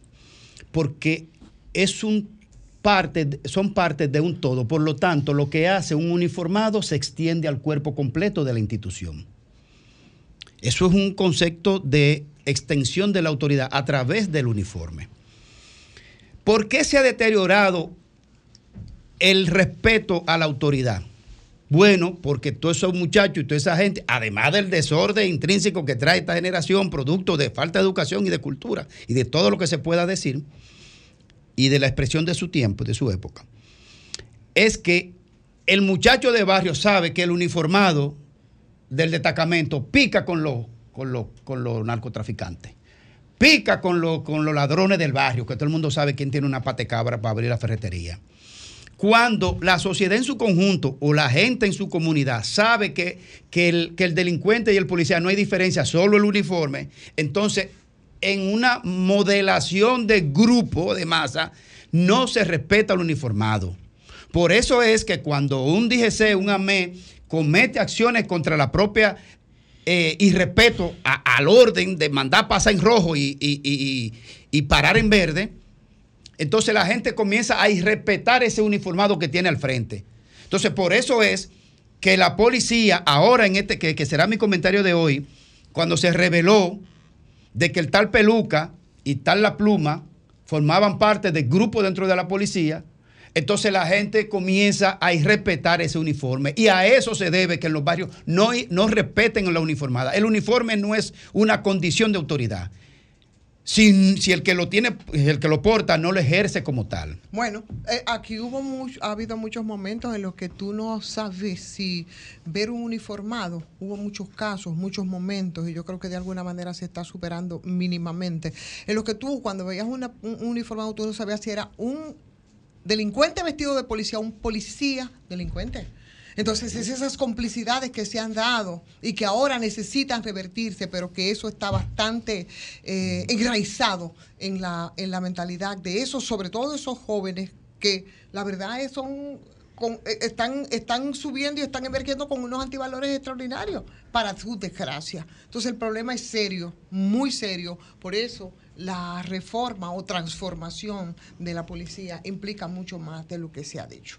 Porque es un parte, son de un todo. Por lo tanto, lo que hace un uniformado se extiende al cuerpo completo de la institución. Eso es un concepto de extensión de la autoridad a través del uniforme. ¿Por qué se ha deteriorado el respeto a la autoridad? Bueno, porque todos esos muchachos y toda esa gente, además del desorden intrínseco que trae esta generación, producto de falta de educación y de cultura y de todo lo que se pueda decir, y de la expresión de su tiempo, de su época, es que el muchacho de barrio sabe que el uniformado del destacamento pica con los, con los, con los narcotraficantes, pica con, los- con los ladrones del barrio, que todo el mundo sabe quién tiene una patecabra para abrir la ferretería. Cuando la sociedad en su conjunto o la gente en su comunidad sabe que, que el, que el delincuente y el policía no hay diferencia, solo el uniforme, entonces en una modelación de grupo, de masa, no se respeta al uniformado. Por eso es que cuando un DGC, un AME, comete acciones contra la propia eh, irrespeto al orden de mandar pasar en rojo y- y- y parar en verde, entonces la gente comienza a irrespetar ese uniformado que tiene al frente. Entonces, por eso es que la policía, ahora en este, que, que será mi comentario de hoy, cuando se reveló de que el tal Peluca y tal La Pluma formaban parte del grupo dentro de la policía, entonces la gente comienza a irrespetar ese uniforme. Y a eso se debe que en los barrios no, no respeten la uniformada. El uniforme no es una condición de autoridad. Si, el que lo tiene, el que lo porta no lo ejerce como tal. Bueno, eh, aquí hubo mucho, ha habido muchos momentos en los que tú no sabes si ver un uniformado. Hubo muchos casos, muchos momentos, y yo creo que de alguna manera se está superando mínimamente. En los que tú, cuando veías un uniformado, tú no sabías si era un delincuente vestido de policía, un policía delincuente. Entonces, es esas complicidades que se han dado y que ahora necesitan revertirse, pero que eso está bastante eh, enraizado en la, en la mentalidad de esos, sobre todo esos jóvenes que la verdad son eh, están, están subiendo y están emergiendo con unos antivalores extraordinarios para su desgracia. Entonces el problema es serio, muy serio. Por eso la reforma o transformación de la policía implica mucho más de lo que se ha dicho.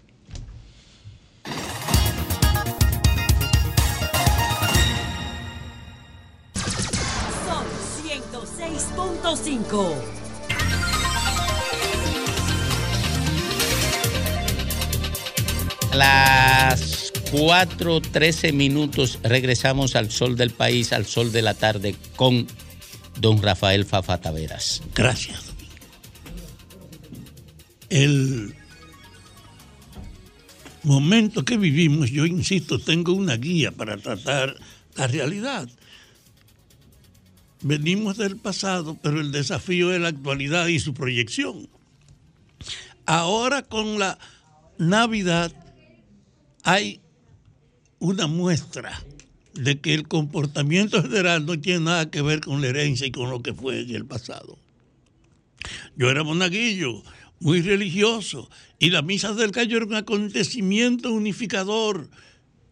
Son 106.5. Las 4.13 minutos regresamos al sol del país, al sol de la tarde con don Rafael Fafa Taveras. Gracias. El momento que vivimos, yo insisto, tengo una guía para tratar la realidad. Venimos del pasado, pero el desafío es la actualidad y su proyección. Ahora con la Navidad hay una muestra de que el comportamiento general no tiene nada que ver con la herencia y con lo que fue en el pasado. Yo era monaguillo, muy religioso, y la misa del gallo era un acontecimiento unificador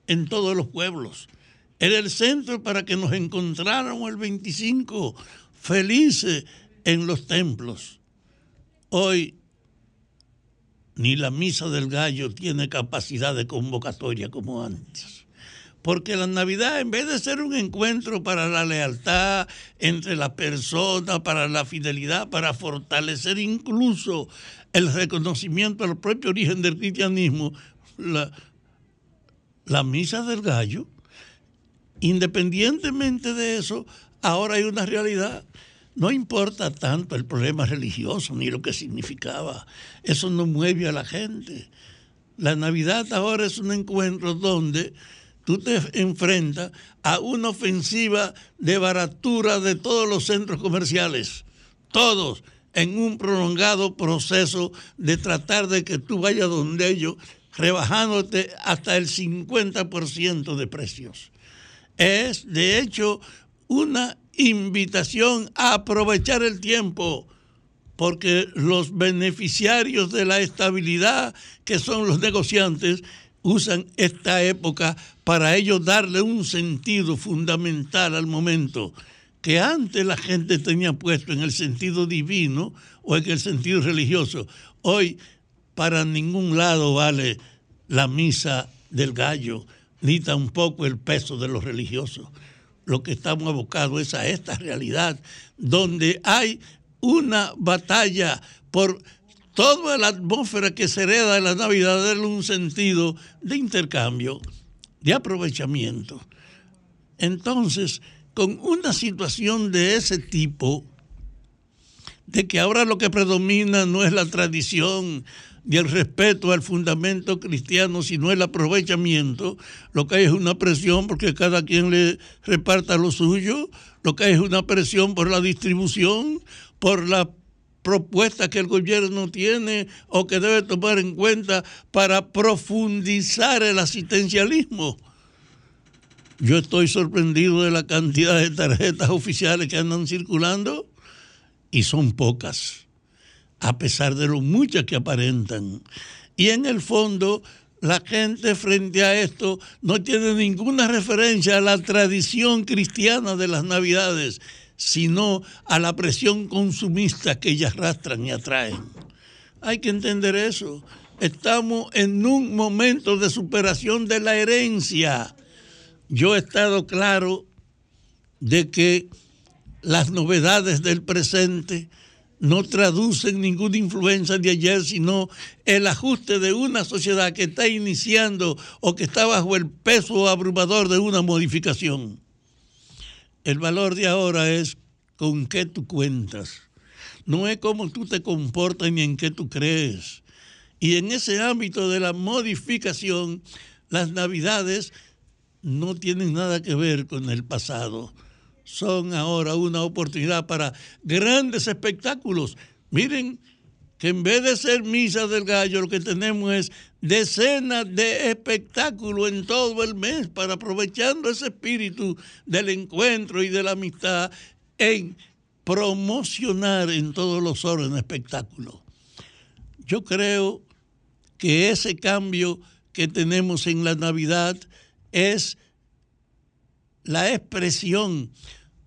en todos los pueblos. Era el centro para que nos encontráramos el 25 felices en los templos. Hoy ni la misa del gallo tiene capacidad de convocatoria como antes. Porque la Navidad, en vez de ser un encuentro para la lealtad entre las personas, para la fidelidad, para fortalecer incluso el reconocimiento al propio origen del cristianismo, la, la misa del gallo, independientemente de eso, ahora hay una realidad. No importa tanto el problema religioso ni lo que significaba. Eso no mueve a la gente. La Navidad ahora es un encuentro donde tú te enfrentas a una ofensiva de baratura de todos los centros comerciales. Todos en un prolongado proceso de tratar de que tú vayas donde ellos, rebajándote hasta el 50% de precios. Es, de hecho, una invitación a aprovechar el tiempo, porque los beneficiarios de la estabilidad, que son los negociantes, usan esta época para ellos darle un sentido fundamental al momento que antes la gente tenía puesto en el sentido divino o en el sentido religioso. Hoy para ningún lado vale la misa del gallo, ni tampoco el peso de los religiosos. Lo que estamos abocados es a esta realidad, donde hay una batalla por toda la atmósfera que se hereda de la Navidad, darle un sentido de intercambio, de aprovechamiento. Entonces, con una situación de ese tipo, de que ahora lo que predomina no es la tradición y el respeto al fundamento cristiano, sino el aprovechamiento, lo que hay es una presión porque cada quien le reparta lo suyo, lo que hay es una presión por la distribución, por la propuesta que el gobierno tiene o que debe tomar en cuenta para profundizar el asistencialismo. Yo estoy sorprendido de la cantidad de tarjetas oficiales que andan circulando y son pocas, a pesar de lo muchas que aparentan. Y en el fondo, la gente frente a esto no tiene ninguna referencia a la tradición cristiana de las Navidades sino a la presión consumista que ellas arrastran y atraen. Hay que entender eso. Estamos en un momento de superación de la herencia. Yo he estado claro de que las novedades del presente no traducen ninguna influencia de ayer, sino el ajuste de una sociedad que está iniciando o que está bajo el peso abrumador de una modificación. El valor de ahora es con qué tú cuentas. No es cómo tú te comportas ni en qué tú crees. Y en ese ámbito de la modificación, las navidades no tienen nada que ver con el pasado. Son ahora una oportunidad para grandes espectáculos. Miren que en vez de ser misa del gallo, lo que tenemos es decenas de espectáculos en todo el mes para aprovechando ese espíritu del encuentro y de la amistad en promocionar en todos los órdenes espectáculos. Yo creo que ese cambio que tenemos en la Navidad es la expresión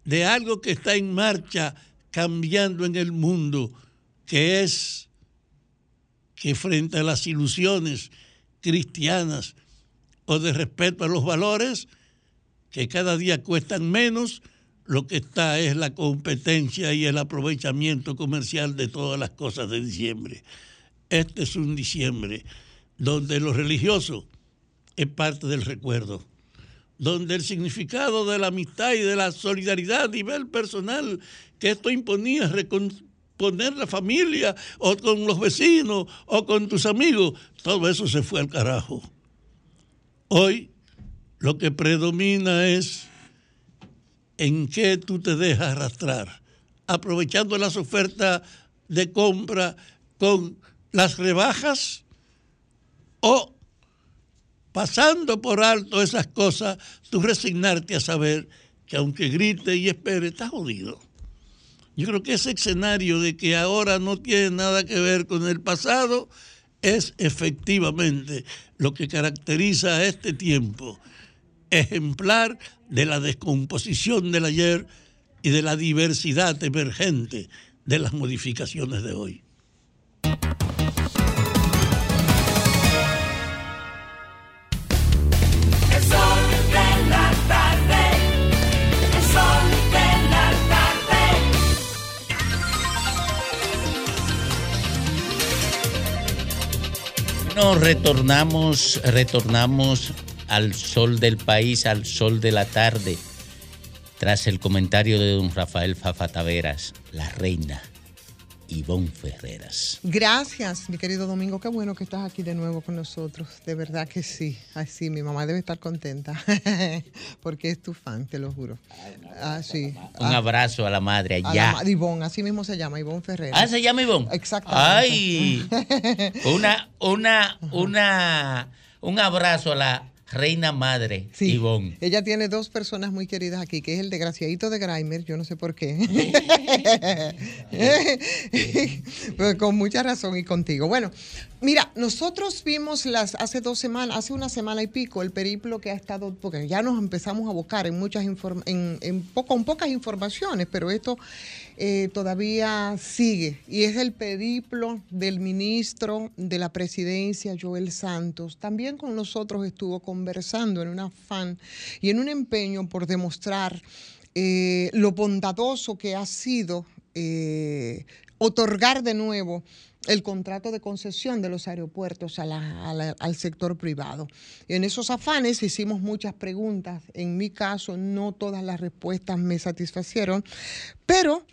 de algo que está en marcha cambiando en el mundo, que es que frente a las ilusiones cristianas o de respeto a los valores, que cada día cuestan menos, lo que está es la competencia y el aprovechamiento comercial de todas las cosas de diciembre. Este es un diciembre donde lo religioso es parte del recuerdo, donde el significado de la amistad y de la solidaridad a nivel personal que esto imponía, recomponer la familia o con los vecinos o con tus amigos, todo eso se fue al carajo. Hoy lo que predomina es en qué tú te dejas arrastrar, aprovechando las ofertas de compra con las rebajas o pasando por alto esas cosas, tú resignarte a saber que aunque grite y espere, estás jodido. Yo creo que ese escenario de que ahora no tiene nada que ver con el pasado es efectivamente lo que caracteriza a este tiempo ejemplar de la descomposición del ayer y de la diversidad emergente de las modificaciones de hoy. Bueno, retornamos, retornamos al sol del país, al sol de la tarde, tras el comentario de don Rafael Fafa Taveras, la reina Ivonne Ferreras. Gracias, mi querido Domingo. Qué bueno que estás aquí de nuevo con nosotros. De verdad que sí. Así, mi mamá debe estar contenta. Porque es tu fan, te lo juro. Ah, sí. Un Ah, abrazo a la madre a la allá. ma- Ivonne, así mismo se llama, Ivonne Ferreira. Ah, se llama Ivonne. Exactamente. Ay, una, una, una, un abrazo a la reina madre, Ivonne. Ella tiene dos personas muy queridas aquí, que es el desgraciadito de Grimer, yo no sé por qué. Pero con mucha razón y contigo. Bueno, mira, nosotros vimos las hace dos semanas, hace una semana y pico, el periplo que ha estado, porque ya nos empezamos a abocar en muchas en, en poco, con pocas informaciones, pero esto eh, todavía sigue. Y es el periplo del ministro de la presidencia, Joel Santos. También con nosotros estuvo conversando en un afán y en un empeño por demostrar eh, lo bondadoso que ha sido eh, otorgar de nuevo el contrato de concesión de los aeropuertos al sector privado. En esos afanes hicimos muchas preguntas. En mi caso, no todas las respuestas me satisfacieron, pero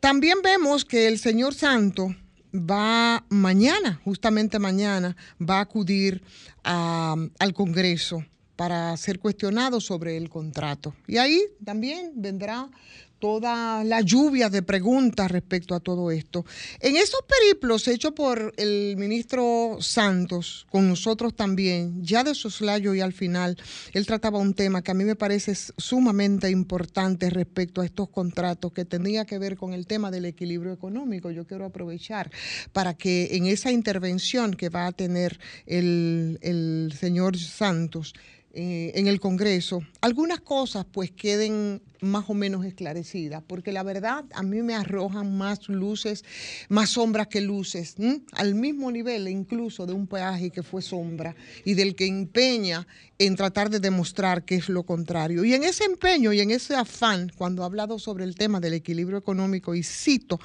también vemos que el señor Santo va mañana, justamente mañana, va a acudir a- al Congreso para ser cuestionado sobre el contrato. Y ahí también vendrá toda la lluvia de preguntas respecto a todo esto. En esos periplos hechos por el ministro Santos, con nosotros también, ya de soslayo y al final, él trataba un tema que a mí me parece sumamente importante respecto a estos contratos, que tenía que ver con el tema del equilibrio económico. Yo quiero aprovechar para que en esa intervención que va a tener el, el señor Santos, eh, en el Congreso, algunas cosas pues queden más o menos esclarecidas, porque la verdad a mí me arrojan más luces, más sombras que luces, al mismo nivel incluso de un peaje que fue sombra y del que empeña en tratar de demostrar que es lo contrario. Y en ese empeño y en ese afán, cuando ha hablado sobre el tema del equilibrio económico, y cito,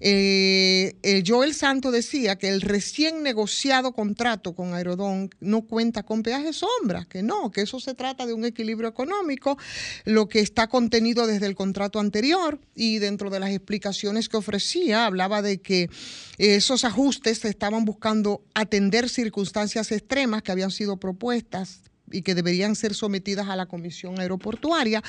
eh, Joel Santo decía que el recién negociado contrato con Aerodón no cuenta con peaje sombra, que no, que eso se trata de un equilibrio económico, lo que está contenido desde el contrato anterior y dentro de las explicaciones que ofrecía, hablaba de que esos ajustes estaban buscando atender circunstancias extremas que habían sido propuestas y que deberían ser sometidas a la Comisión Aeroportuaria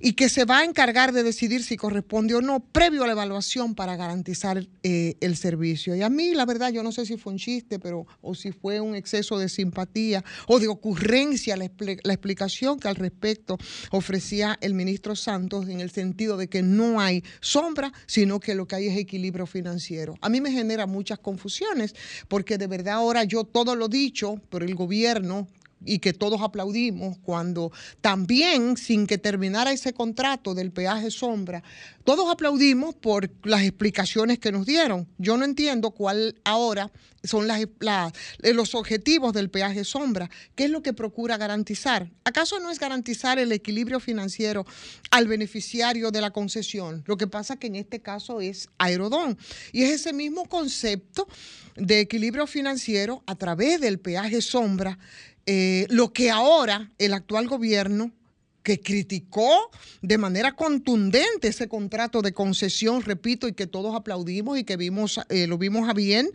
y que se va a encargar de decidir si corresponde o no previo a la evaluación para garantizar eh, el servicio. Y a mí, la verdad, yo no sé si fue un chiste, pero o si fue un exceso de simpatía o de ocurrencia la, la explicación que al respecto ofrecía el ministro Santos en el sentido de que no hay sombra, sino que lo que hay es equilibrio financiero. A mí me genera muchas confusiones porque de verdad ahora yo todo lo dicho por el gobierno y que todos aplaudimos cuando también, sin que terminara ese contrato del peaje sombra, todos aplaudimos por las explicaciones que nos dieron. Yo no entiendo cuál ahora son los objetivos del peaje sombra. ¿Qué es lo que procura garantizar? ¿Acaso no es garantizar el equilibrio financiero al beneficiario de la concesión? Lo que pasa que en este caso es Aerodón. Y es ese mismo concepto de equilibrio financiero a través del peaje sombra eh, lo que ahora el actual gobierno que criticó de manera contundente ese contrato de concesión, repito, y que todos aplaudimos y que vimos, eh, lo vimos a bien,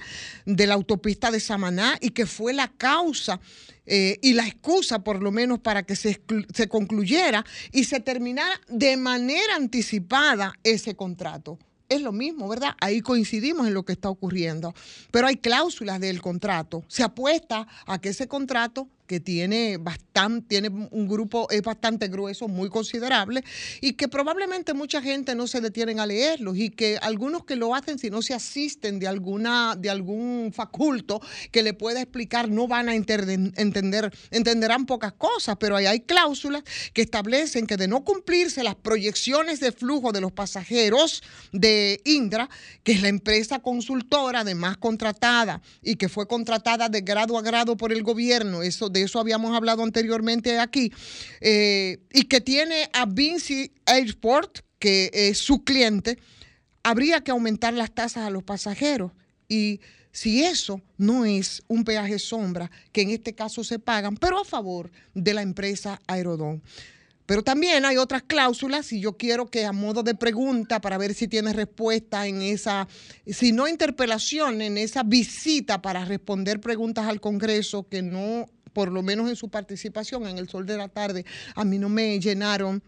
de la autopista de Samaná y que fue la causa eh, y la excusa por lo menos para que se, se concluyera y se terminara de manera anticipada ese contrato. Es lo mismo, ¿verdad? Ahí coincidimos en lo que está ocurriendo. Pero hay cláusulas del contrato. Se apuesta a que ese contrato que tiene bastante, tiene un grupo, es bastante grueso, muy considerable, y que probablemente mucha gente no se detienen a leerlos, y que algunos que lo hacen, si no se asisten de alguna, de algún faculto que le pueda explicar, no van a entender, entender, entenderán pocas cosas, pero ahí hay cláusulas que establecen que de no cumplirse las proyecciones de flujo de los pasajeros de Indra, que es la empresa consultora además contratada y que fue contratada de grado a grado por el gobierno, eso, de eso habíamos hablado anteriormente aquí, eh, y que tiene a Vinci Airport, que es su cliente, habría que aumentar las tasas a los pasajeros. Y si eso no es un peaje sombra, que en este caso se pagan, pero a favor de la empresa Aerodón. Pero también hay otras cláusulas y yo quiero que a modo de pregunta para ver si tiene respuesta en esa, si no interpelación, en esa visita para responder preguntas al Congreso que no, por lo menos en su participación en el sol de la tarde, a mí no me llenaron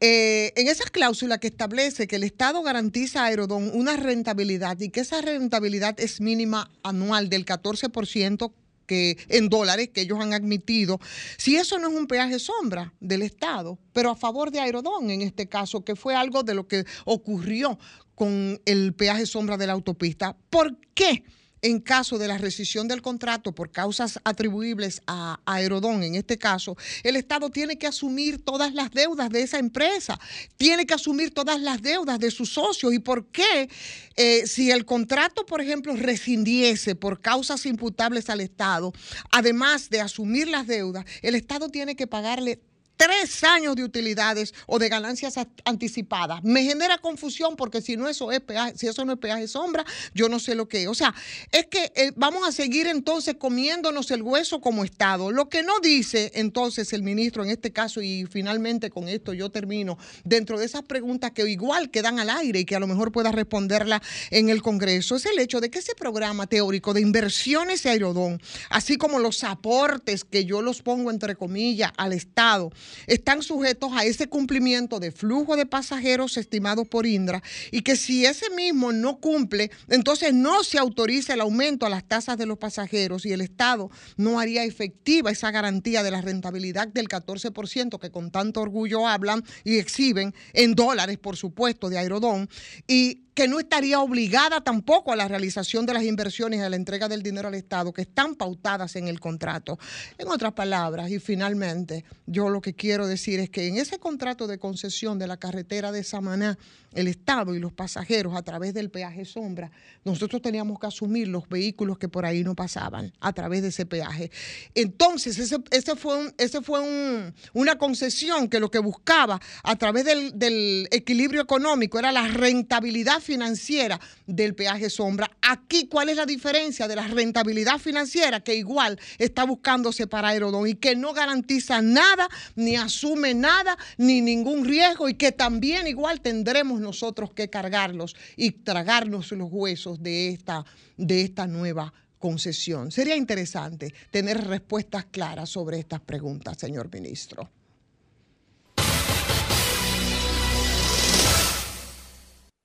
eh, en esas cláusulas que establece que el Estado garantiza a Aerodón una rentabilidad y que esa rentabilidad es mínima anual del 14% que en dólares que ellos han admitido, si eso no es un peaje sombra del Estado, pero a favor de Aerodón en este caso, que fue algo de lo que ocurrió con el peaje sombra de la autopista. ¿Por qué? En caso de la rescisión del contrato por causas atribuibles a Aerodón, en este caso, el Estado tiene que asumir todas las deudas de esa empresa, tiene que asumir todas las deudas de sus socios. ¿Y por qué? Eh, si el contrato, por ejemplo, rescindiese por causas imputables al Estado, además de asumir las deudas, el Estado tiene que pagarle tres años de utilidades o de ganancias anticipadas. Me genera confusión porque si no eso es peaje, si eso no es peaje sombra, yo no sé lo que es. O sea, es que eh, vamos a seguir entonces comiéndonos el hueso como Estado. Lo que no dice entonces el ministro en este caso, y finalmente con esto yo termino, dentro de esas preguntas que igual quedan al aire y que a lo mejor pueda responderla en el Congreso, es el hecho de que ese programa teórico de inversiones de Aerodón, así como los aportes que yo los pongo entre comillas al Estado, están sujetos a ese cumplimiento de flujo de pasajeros estimados por Indra y que si ese mismo no cumple, entonces no se autoriza el aumento a las tasas de los pasajeros y el Estado no haría efectiva esa garantía de la rentabilidad del 14% que con tanto orgullo hablan y exhiben en dólares, por supuesto, de Aerodón y que no estaría obligada tampoco a la realización de las inversiones y a la entrega del dinero al Estado que están pautadas en el contrato. En otras palabras, y finalmente, yo lo que quiero decir es que en ese contrato de concesión de la carretera de Samaná, el Estado y los pasajeros a través del peaje sombra, nosotros teníamos que asumir los vehículos que por ahí no pasaban a través de ese peaje. Entonces, ese, ese fue, un- ese fue un- una concesión que lo que buscaba a través del, equilibrio económico era la rentabilidad financiera del peaje sombra. Aquí, ¿cuál es la diferencia de la rentabilidad financiera que igual está buscándose para Aerodón y que no garantiza nada, asume nada, ni ningún riesgo y que también igual tendremos nosotros que cargarlos y tragarnos los huesos de esta, de esta nueva concesión? Sería interesante tener respuestas claras sobre estas preguntas, señor ministro.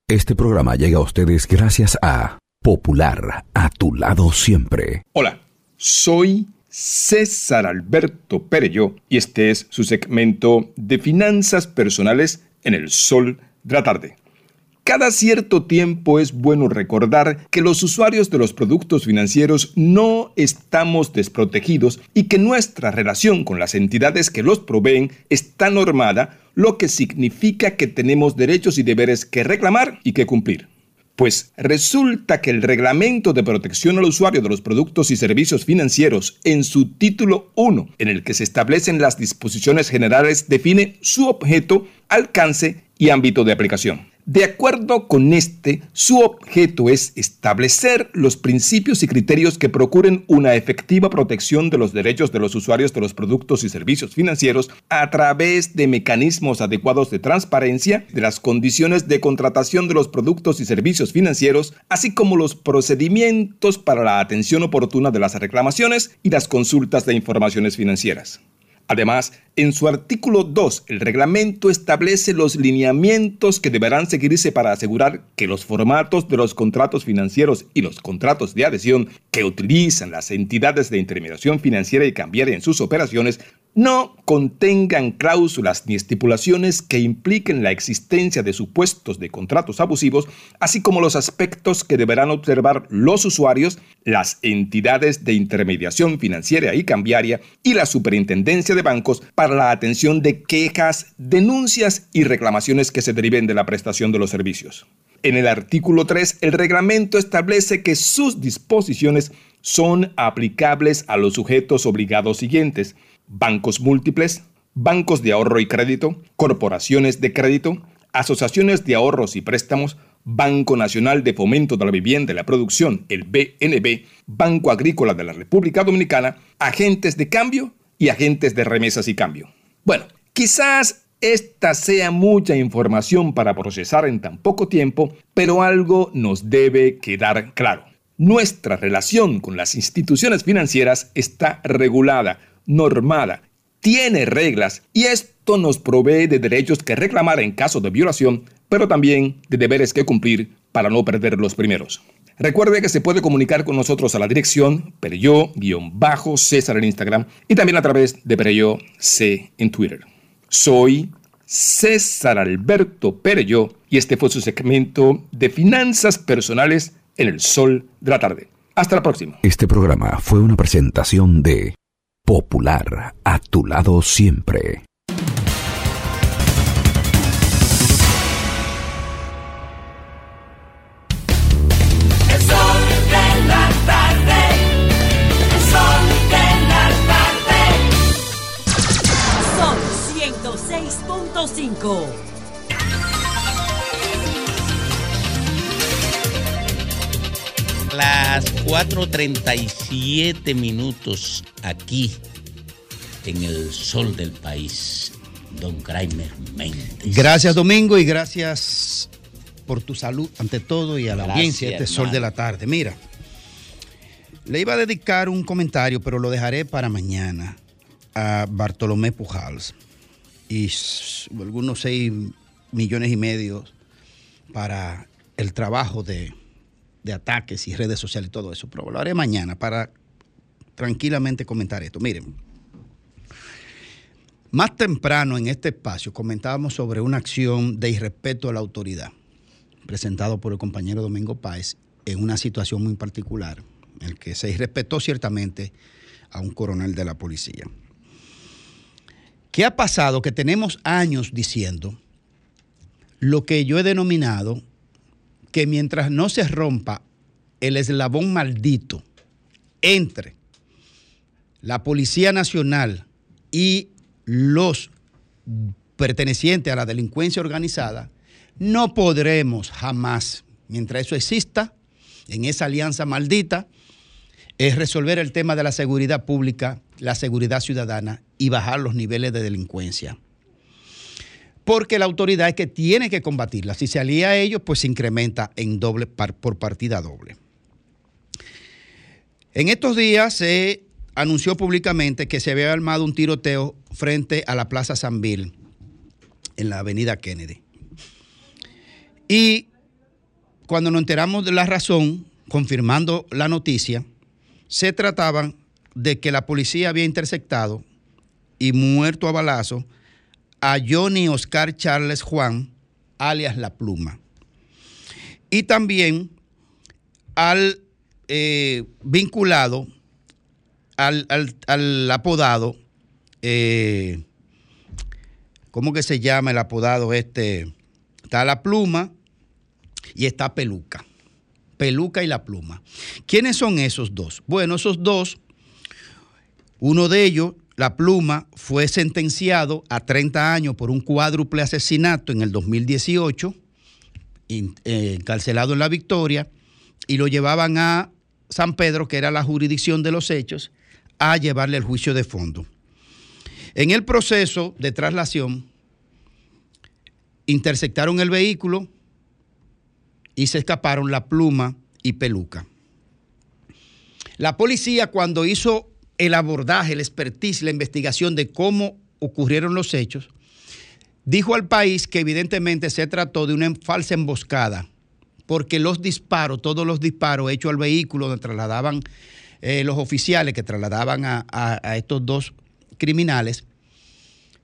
Este programa llega a ustedes gracias a Popular, a tu lado siempre. Hola, soy César Alberto Perello y este es su segmento de finanzas personales en el sol de la tarde. Cada cierto tiempo es bueno recordar que los usuarios de los productos financieros no estamos desprotegidos y que nuestra relación con las entidades que los proveen está normada, lo que significa que tenemos derechos y deberes que reclamar y que cumplir. Pues resulta que el Reglamento de Protección al Usuario de los Productos y Servicios Financieros, en su título 1, en el que se establecen las disposiciones generales, define su objeto, alcance y ámbito de aplicación. De acuerdo con este, su objeto es establecer los principios y criterios que procuren una efectiva protección de los derechos de los usuarios de los productos y servicios financieros a través de mecanismos adecuados de transparencia de las condiciones de contratación de los productos y servicios financieros, así como los procedimientos para la atención oportuna de las reclamaciones y las consultas de informaciones financieras. Además, en su artículo 2, el reglamento establece los lineamientos que deberán seguirse para asegurar que los formatos de los contratos financieros y los contratos de adhesión que utilizan las entidades de intermediación financiera y cambiaria en sus operaciones no contengan cláusulas ni estipulaciones que impliquen la existencia de supuestos de contratos abusivos, así como los aspectos que deberán observar los usuarios, las entidades de intermediación financiera y cambiaria y la superintendencia de bancos para la atención de quejas, denuncias y reclamaciones que se deriven de la prestación de los servicios. En el artículo 3, el reglamento establece que sus disposiciones son aplicables a los sujetos obligados siguientes, bancos múltiples, bancos de ahorro y crédito, corporaciones de crédito, asociaciones de ahorros y préstamos, Banco Nacional de Fomento de la Vivienda y la Producción, el BNB, Banco Agrícola de la República Dominicana, agentes de cambio y agentes de remesas y cambio. Bueno, quizás esta sea mucha información para procesar en tan poco tiempo, pero algo nos debe quedar claro. Nuestra relación con las instituciones financieras está regulada, normada, tiene reglas y esto nos provee de derechos que reclamar en caso de violación, pero también de deberes que cumplir para no perder los primeros. Recuerde que se puede comunicar con nosotros a la dirección Pereyó-César en Instagram y también a través de Pereyó C en Twitter. Soy César Alberto Pereyó y este fue su segmento de finanzas personales en el sol de la tarde. Hasta la próxima. Este programa fue una presentación de Popular, a tu lado siempre. Las 4.37 minutos aquí en el sol del país. Don Kramer Méndez. Gracias Domingo y gracias por tu salud ante todo y a la Gracias, audiencia de este sol de la tarde. Mira, le iba a dedicar un comentario, pero lo dejaré para mañana a Bartolomé Pujals y algunos 6 millones y medio para el trabajo de, de ataques y redes sociales y todo eso. Pero lo haré mañana para tranquilamente comentar esto. Miren, más temprano en este espacio comentábamos sobre una acción de irrespeto a la autoridad presentado por el compañero Domingo Páez en una situación muy particular, en el que se irrespetó ciertamente a un coronel de la policía. ¿Qué ha pasado? Que tenemos años diciendo lo que yo he denominado que mientras no se rompa el eslabón maldito entre la Policía Nacional y los pertenecientes a la delincuencia organizada, no podremos jamás, mientras eso exista, en esa alianza maldita, es resolver el tema de la seguridad pública, la seguridad ciudadana y bajar los niveles de delincuencia. Porque la autoridad es que tiene que combatirla. Si se alía a ellos, pues se incrementa en doble por partida doble. En estos días se anunció públicamente que se había armado un tiroteo frente a la Plaza San Bill, en la avenida Kennedy. Y cuando nos enteramos de la razón, confirmando la noticia, se trataban de que la policía había interceptado y muerto a balazo a Johnny Oscar Charles Juan, alias La Pluma. Y también al eh, vinculado, al, apodado, eh, ¿cómo que se llama el apodado este? Está La Pluma y está Peluca. Peluca y La Pluma. ¿Quiénes son esos dos? Bueno, esos dos, uno de ellos, La Pluma, fue sentenciado a 30 años por un cuádruple asesinato en el 2018, in- eh, encarcelado en La Victoria, y lo llevaban a San Pedro, que era la jurisdicción de los hechos, a llevarle el juicio de fondo. En el proceso de traslación, interceptaron el vehículo y se escaparon la pluma y peluca. La policía cuando hizo el abordaje, el expertise, la investigación de cómo ocurrieron los hechos, dijo al país que evidentemente se trató de una falsa emboscada, porque los disparos, todos los disparos hechos al vehículo donde trasladaban eh, los oficiales que trasladaban a, estos dos criminales,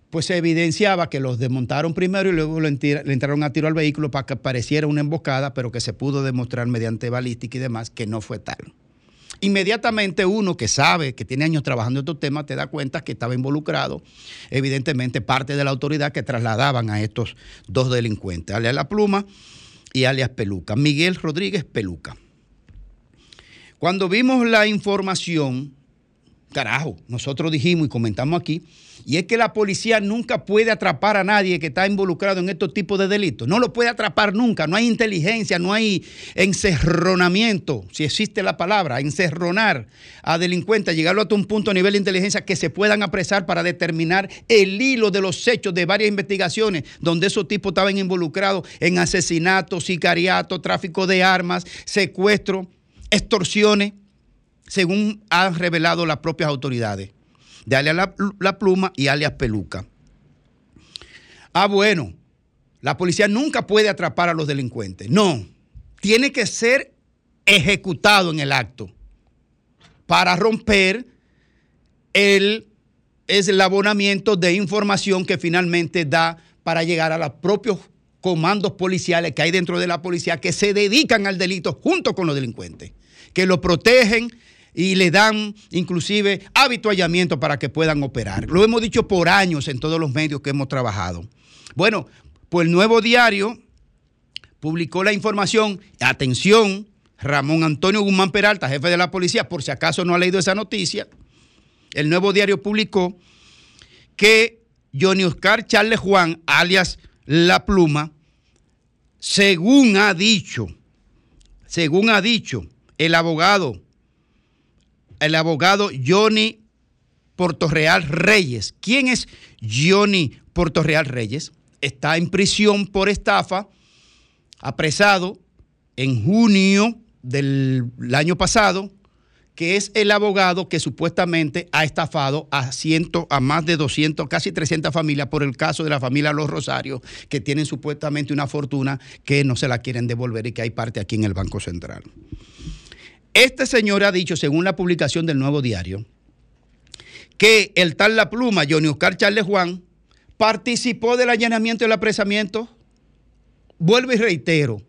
pues se evidenciaba que los desmontaron primero y luego le entraron a tiro al vehículo para que pareciera una emboscada, pero que se pudo demostrar mediante balística y demás que no fue tal. Inmediatamente uno que sabe, que tiene años trabajando en estos temas, te da cuenta que estaba involucrado, evidentemente, parte de la autoridad que trasladaban a estos dos delincuentes, alias La Pluma y alias Peluca. Miguel Rodríguez Peluca. Cuando vimos la información, carajo, nosotros dijimos y comentamos aquí, y es que la policía nunca puede atrapar a nadie que está involucrado en estos tipos de delitos. No lo puede atrapar nunca, no hay inteligencia, no hay encerronamiento, si existe la palabra, encerronar a delincuentes, llegarlo hasta un punto a nivel de inteligencia que se puedan apresar para determinar el hilo de los hechos de varias investigaciones donde esos tipos estaban involucrados en asesinatos, sicariato, tráfico de armas, secuestro, extorsiones según han revelado las propias autoridades, de alias la, Pluma y alias Peluca. Ah, bueno, la policía nunca puede atrapar a los delincuentes. No, tiene que ser ejecutado en el acto para romper el eslabonamiento de información que finalmente da para llegar a los propios comandos policiales que hay dentro de la policía que se dedican al delito junto con los delincuentes, que lo protegen y le dan inclusive habituallamiento para que puedan operar. Lo hemos dicho por años en todos los medios que hemos trabajado. Bueno, pues el nuevo diario publicó la información, atención, Ramón Antonio Guzmán Peralta, jefe de la policía, por si acaso no ha leído esa noticia, el nuevo diario publicó que Johnny Oscar Charles Juan, alias La Pluma, según ha dicho, según ha dicho el abogado, el abogado Johnny Portorreal Reyes. ¿Quién es Johnny Portorreal Reyes? Está en prisión por estafa, apresado en junio del año pasado que es el abogado que supuestamente ha estafado a, ciento, a más de 200, casi 300 familias por el caso de la familia Los Rosarios, que tienen supuestamente una fortuna que no se la quieren devolver y que hay parte aquí en el Banco Central. Este señor ha dicho, según la publicación del Nuevo Diario, que el tal La Pluma, Johnny Oscar Charles Juan, participó del allanamiento y el apresamiento. Vuelvo y reitero,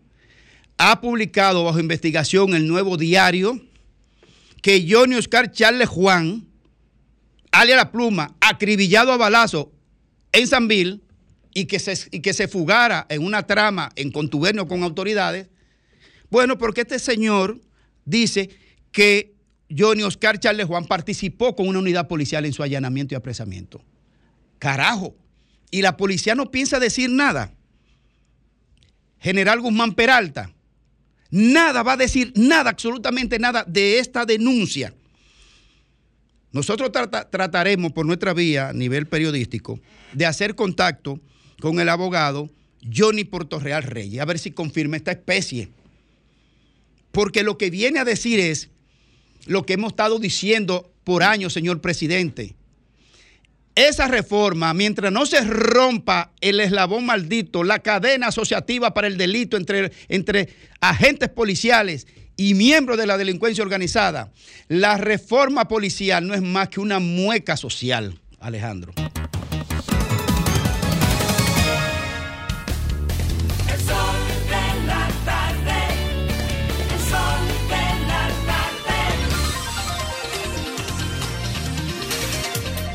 ha publicado bajo investigación el Nuevo Diario, que Johnny Oscar Charles Juan, alias La Pluma, acribillado a balazo en Sanville y que, se, y que se fugara en una trama en contubernio con autoridades, bueno, porque este señor dice que Johnny Oscar Charles Juan participó con una unidad policial en su allanamiento y apresamiento. Carajo. Y la policía no piensa decir nada. General Guzmán Peralta, Nada va a decir nada, absolutamente nada de esta denuncia. Nosotros trataremos por nuestra vía a nivel periodístico de hacer contacto con el abogado Johnny Portorreal Reyes, a ver si confirma esta especie. Porque lo que viene a decir es lo que hemos estado diciendo por años, señor presidente esa reforma, mientras no se rompa el eslabón maldito, la cadena asociativa para el delito entre, entre agentes policiales y miembros de la delincuencia organizada, la reforma policial no es más que una mueca social, Alejandro.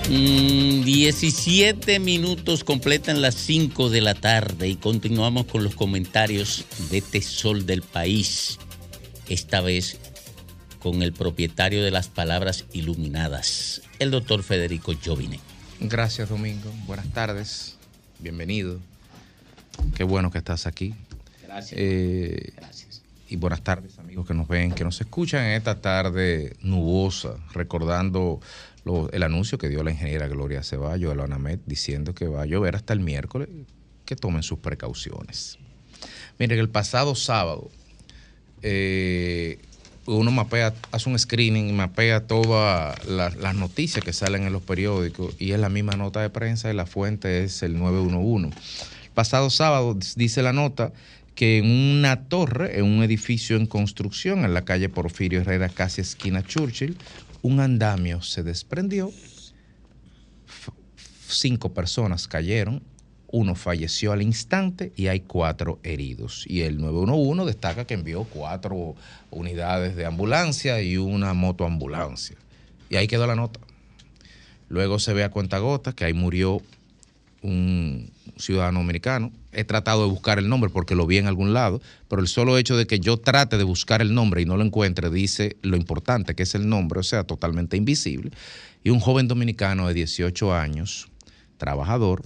Mm, 17 minutos completan las 5 de la tarde y continuamos con los comentarios de este sol del país. Esta vez con el propietario de las palabras iluminadas, el doctor Federico Jovine. Gracias, Domingo. Buenas tardes. Bienvenido. Qué bueno que estás aquí. Gracias. Eh, y buenas tardes, amigos que nos ven, que nos escuchan en esta tarde nubosa, recordando el anuncio que dio la ingeniera Gloria Ceballos de la ONAMED diciendo que va a llover hasta el miércoles, que tomen sus precauciones. Miren, el pasado sábado, eh, uno mapea, hace un screening y mapea todas las, noticias que salen en los periódicos y es la misma nota de prensa y la fuente es el 911. El pasado sábado dice la nota que en una torre, en un edificio en construcción en la calle Porfirio Herrera, casi esquina Churchill, un andamio se desprendió, cinco personas cayeron, uno falleció al instante y hay cuatro heridos. Y el 911 destaca que envió cuatro unidades de ambulancia y una motoambulancia. Y ahí quedó la nota. Luego se ve a cuenta gota que ahí murió un ciudadano americano. He tratado de buscar el nombre porque lo vi en algún lado, pero el solo hecho de que yo trate de buscar el nombre y no lo encuentre dice lo importante que es el nombre, o sea, totalmente invisible. Y un joven dominicano de 18 años, trabajador,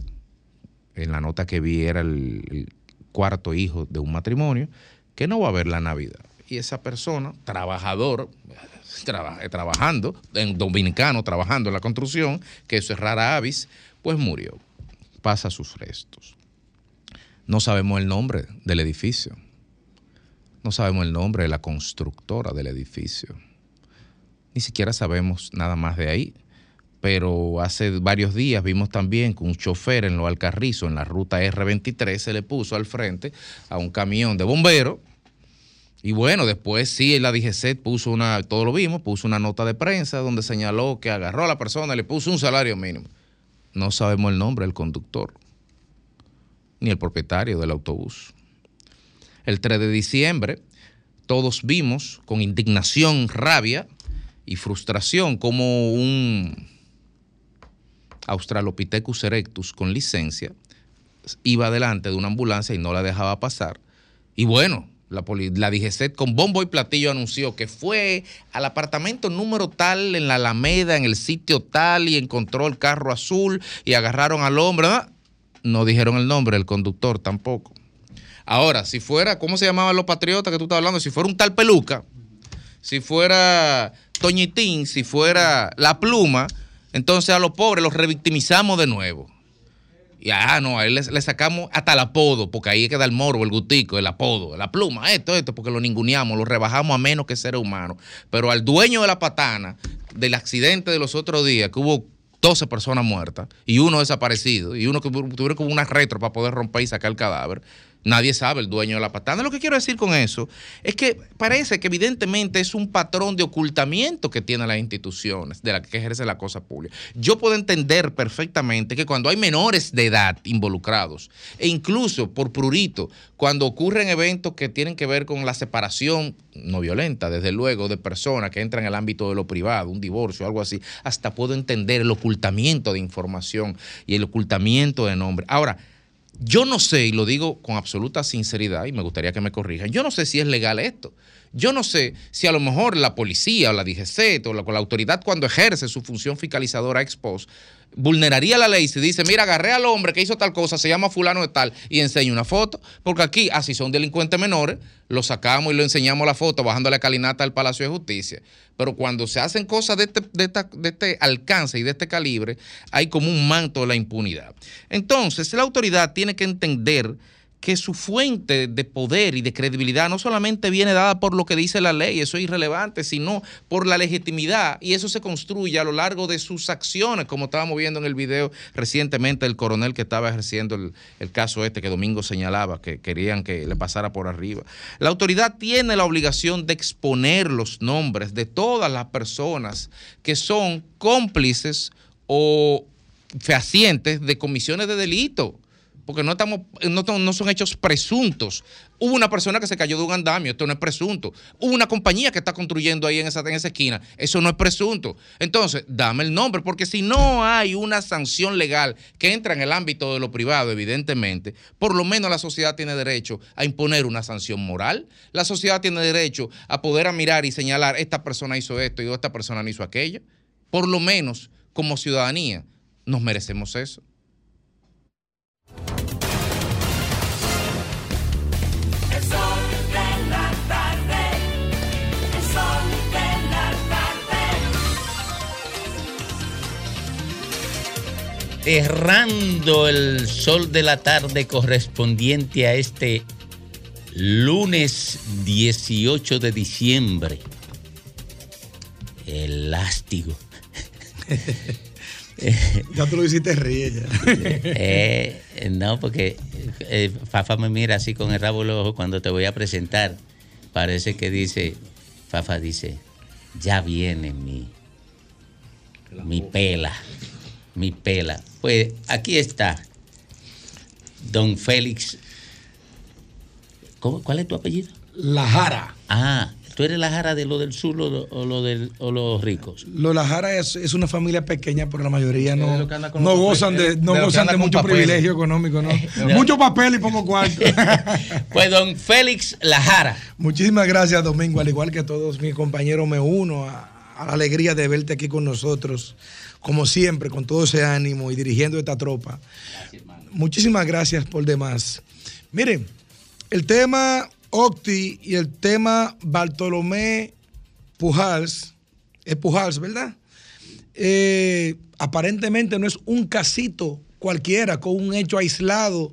en la nota que vi era el, cuarto hijo de un matrimonio, que no va a ver la Navidad. Y esa persona, trabajador, trabajando, en dominicano, trabajando en la construcción, que eso es rara avis, pues murió pasa sus restos. No sabemos el nombre del edificio. No sabemos el nombre de la constructora del edificio. Ni siquiera sabemos nada más de ahí. Pero hace varios días vimos también que un chofer en Lo Alcarrizo, en la ruta R23, se le puso al frente a un camión de bomberos Y bueno, después sí, la DGC puso una, todo lo vimos, puso una nota de prensa donde señaló que agarró a la persona y le puso un salario mínimo. No sabemos el nombre del conductor, ni el propietario del autobús. El 3 de diciembre, todos vimos con indignación, rabia y frustración como un Australopithecus erectus con licencia iba delante de una ambulancia y no la dejaba pasar. Y bueno, la, la DGC con bombo y platillo anunció que fue al apartamento número tal en la Alameda, en el sitio tal, y encontró el carro azul y agarraron al hombre. No dijeron el nombre del conductor tampoco. Ahora, si fuera, ¿cómo se llamaban los patriotas que tú estás hablando? Si fuera un tal peluca, si fuera Toñitín, si fuera la pluma, entonces a los pobres los revictimizamos de nuevo. Y ah, no, a él le, sacamos hasta el apodo, porque ahí queda el morbo, el gustico, el apodo, la pluma, esto, esto, porque lo ninguneamos, lo rebajamos a menos que seres humanos. Pero al dueño de la patana, del accidente de los otros días, que hubo 12 personas muertas y uno desaparecido, y uno que tu- tuvieron como una retro para poder romper y sacar el cadáver. Nadie sabe el dueño de la patana. Lo que quiero decir con eso es que parece que evidentemente es un patrón de ocultamiento que tienen las instituciones de las que ejerce la cosa pública. Yo puedo entender perfectamente que cuando hay menores de edad involucrados, e incluso por prurito, cuando ocurren eventos que tienen que ver con la separación no violenta, desde luego, de personas que entran en el ámbito de lo privado, un divorcio, algo así, hasta puedo entender el ocultamiento de información y el ocultamiento de nombre. Ahora, yo no sé, y lo digo con absoluta sinceridad, y me gustaría que me corrijan, yo no sé si es legal esto. Yo no sé si a lo mejor la policía o la DGC o la, la autoridad cuando ejerce su función fiscalizadora ex post vulneraría la ley si dice, mira, agarré al hombre que hizo tal cosa, se llama fulano de tal, y enseño una foto, porque aquí, así son delincuentes menores, lo sacamos y lo enseñamos la foto bajando la calinata al Palacio de Justicia. Pero cuando se hacen cosas de este, de esta- de este alcance y de este calibre, hay como un manto de la impunidad. Entonces, la autoridad tiene que entender que su fuente de poder y de credibilidad no solamente viene dada por lo que dice la ley, eso es irrelevante, sino por la legitimidad y eso se construye a lo largo de sus acciones, como estábamos viendo en el video recientemente del coronel que estaba ejerciendo el, el caso este que Domingo señalaba, que querían que le pasara por arriba. La autoridad tiene la obligación de exponer los nombres de todas las personas que son cómplices o fehacientes de comisiones de delito porque no estamos, no, son hechos presuntos. Hubo una persona que se cayó de un andamio, esto no es presunto. Hubo una compañía que está construyendo ahí en esa, esa esquina, eso no es presunto. Entonces, dame el nombre, porque si no hay una sanción legal que entra en el ámbito de lo privado, evidentemente, por lo menos la sociedad tiene derecho a imponer una sanción moral. La sociedad tiene derecho a poder mirar y señalar, esta persona hizo esto y esta persona no hizo aquello. Por lo menos, como ciudadanía, nos merecemos eso. Tarde. Errando el sol de la tarde correspondiente a este lunes 18 de diciembre. El lástigo. Ya tú lo hiciste ríe ya. Eh, no, porque eh, Fafa me mira así con el rabo del ojo cuando te voy a presentar. Parece que dice, Fafa dice, ya viene mi, mi pela, mi pela. Pues aquí está, don Félix. ¿Cómo- ¿Cuál es tu apellido? La Jara. Ah, ¿tú eres la jara de lo del sur o, lo- o lo del, o los ricos? Lo La Jara es, es una familia pequeña, pero la mayoría no, no gozan de, no de gozan mucho privilegio económico, ¿no? No. Mucho papel y poco cuarto. Pues don Félix Lajara. Muchísimas gracias, Domingo. Al igual que todos mis compañeros, me uno a, a la alegría de verte aquí con nosotros, como siempre, con todo ese ánimo y dirigiendo esta tropa. Muchísimas gracias por demás. Miren, el tema Octi y el tema Bartolomé Pujals, es Pujals, ¿verdad? Eh, aparentemente no es un casito cualquiera, con un hecho aislado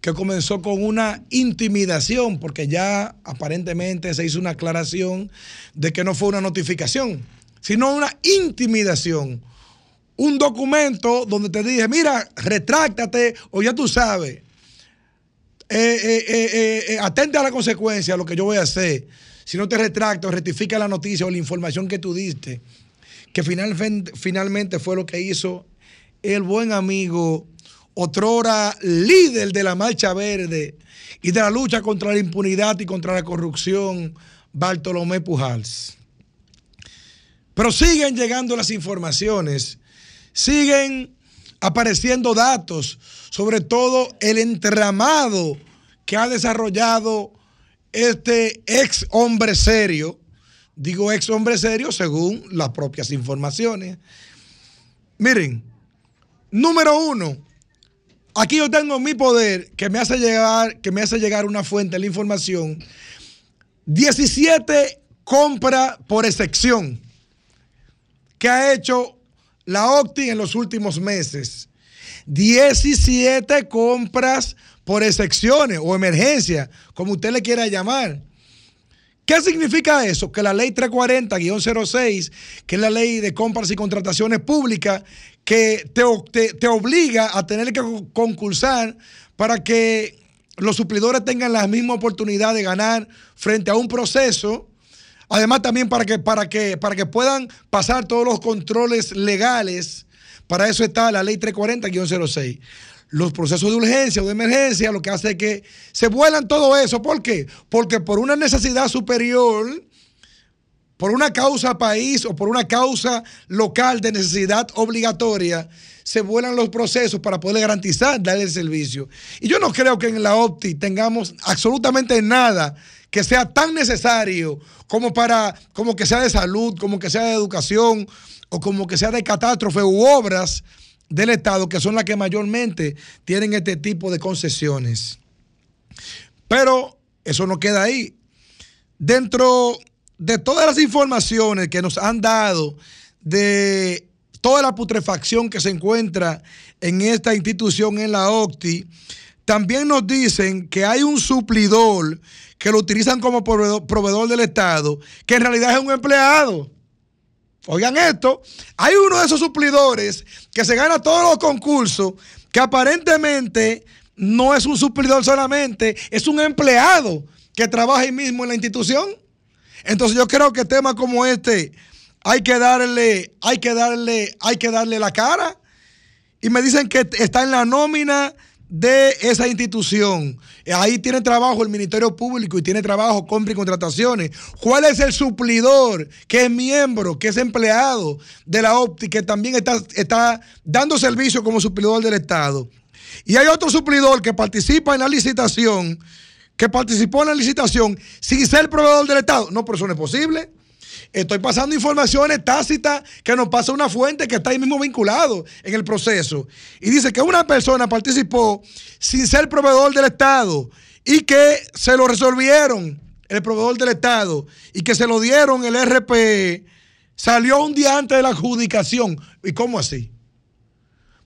que comenzó con una intimidación, porque ya aparentemente se hizo una aclaración de que no fue una notificación, sino una intimidación. Un documento donde te dije, mira, retráctate o ya tú sabes. eh, eh, eh, atente a la consecuencia, lo que yo voy a hacer. Si no te retracto, rectifica la noticia o la información que tú diste, que finalmente, finalmente fue lo que hizo el buen amigo, otrora líder de la Marcha Verde y de la lucha contra la impunidad y contra la corrupción, Bartolomé Pujals. Pero siguen llegando las informaciones, siguen apareciendo datos, sobre todo el entramado que ha desarrollado este ex hombre serio, digo ex hombre serio según las propias informaciones. Miren, número uno, aquí yo tengo mi poder que me hace llegar, que me hace llegar una fuente de la información. 17 compras por excepción que ha hecho la OCTI en los últimos meses. 17 compras por excepciones o emergencia, como usted le quiera llamar. ¿Qué significa eso? Que la ley 340-06, que es la ley de compras y contrataciones públicas, que te, te- te obliga a tener que concursar para que los suplidores tengan la misma oportunidad de ganar frente a un proceso. Además, también para que, para que, para que puedan pasar todos los controles legales. Para eso está la ley 340-06. Los procesos de urgencia o de emergencia lo que hace es que se vuelan todo eso. ¿Por qué? Porque por una necesidad superior, por una causa país o por una causa local de necesidad obligatoria, se vuelan los procesos para poder garantizar darle el servicio. Y yo no creo que en la OPTI tengamos absolutamente nada que sea tan necesario como para, como que sea de salud, como que sea de educación o como que sea de catástrofe u obras del Estado, que son las que mayormente tienen este tipo de concesiones. Pero eso no queda ahí. Dentro de todas las informaciones que nos han dado de toda la putrefacción que se encuentra en esta institución, en la OCTI, también nos dicen que hay un suplidor que lo utilizan como proveedor, del Estado, que en realidad es un empleado. Oigan esto, hay uno de esos suplidores que se gana todos los concursos, que aparentemente no es un suplidor solamente, es un empleado que trabaja ahí mismo en la institución. Entonces yo creo que temas como este hay que darle, hay que darle, hay que darle la cara. Y me dicen que está en la nómina de esa institución. Ahí tiene trabajo el Ministerio Público y tiene trabajo compra y contrataciones. ¿Cuál es el suplidor que es miembro, que es empleado de la OPTI, que también está, está dando servicio como suplidor del Estado? Y hay otro suplidor que participa en la licitación, que participó en la licitación sin ser proveedor del Estado. No, pero eso no es posible. Estoy pasando informaciones tácitas que nos pasa una fuente que está ahí mismo vinculado en el proceso. Y dice que una persona participó sin ser proveedor del Estado y que se lo resolvieron el proveedor del Estado y que se lo dieron el RP, salió un día antes de la adjudicación. ¿Y cómo así?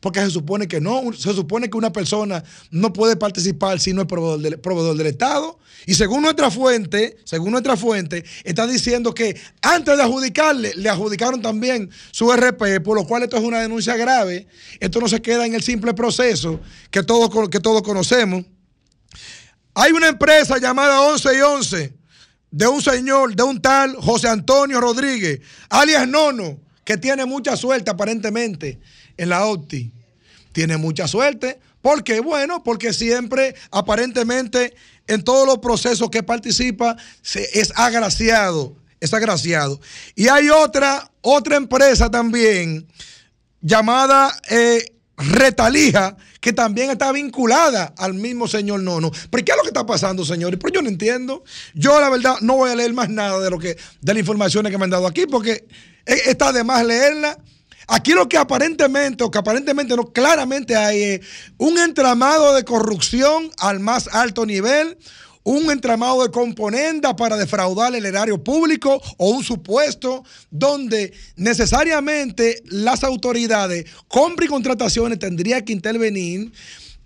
Porque se supone que no, se supone que una persona no puede participar si no es proveedor del, Estado. Y según nuestra fuente, según nuestra fuente, está diciendo que antes de adjudicarle, le adjudicaron también su RP, por lo cual esto es una denuncia grave. Esto no se queda en el simple proceso que todos, que todos conocemos. Hay una empresa llamada 11 y 11 de un señor, de un tal José Antonio Rodríguez, alias Nono, que tiene mucha suerte aparentemente en la OPTI. Tiene mucha suerte. ¿Por qué? Bueno, porque siempre, aparentemente, en todos los procesos que participa, se, es agraciado. Es agraciado. Y hay otra, otra empresa también llamada eh, Retalija, que también está vinculada al mismo señor Nono. ¿Pero qué es lo que está pasando, señores? Pero yo no entiendo. Yo, la verdad, no voy a leer más nada de lo que, de las informaciones que me han dado aquí, porque eh, está de más leerla. Aquí lo que aparentemente, o que aparentemente no, claramente hay un entramado de corrupción al más alto nivel, un entramado de componenda para defraudar el erario público o un supuesto donde necesariamente las autoridades, compra y contrataciones tendrían que intervenir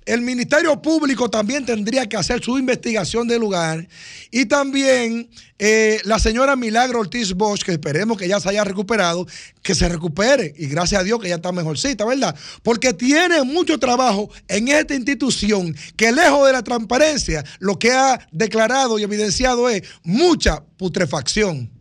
el Ministerio Público también tendría que hacer su investigación del lugar y también eh, la señora Milagro Ortiz Bosch, que esperemos que ya se haya recuperado, que se recupere y gracias a Dios que ya está mejorcita, ¿verdad? Porque tiene mucho trabajo en esta institución que lejos de la transparencia, lo que ha declarado y evidenciado es mucha putrefacción.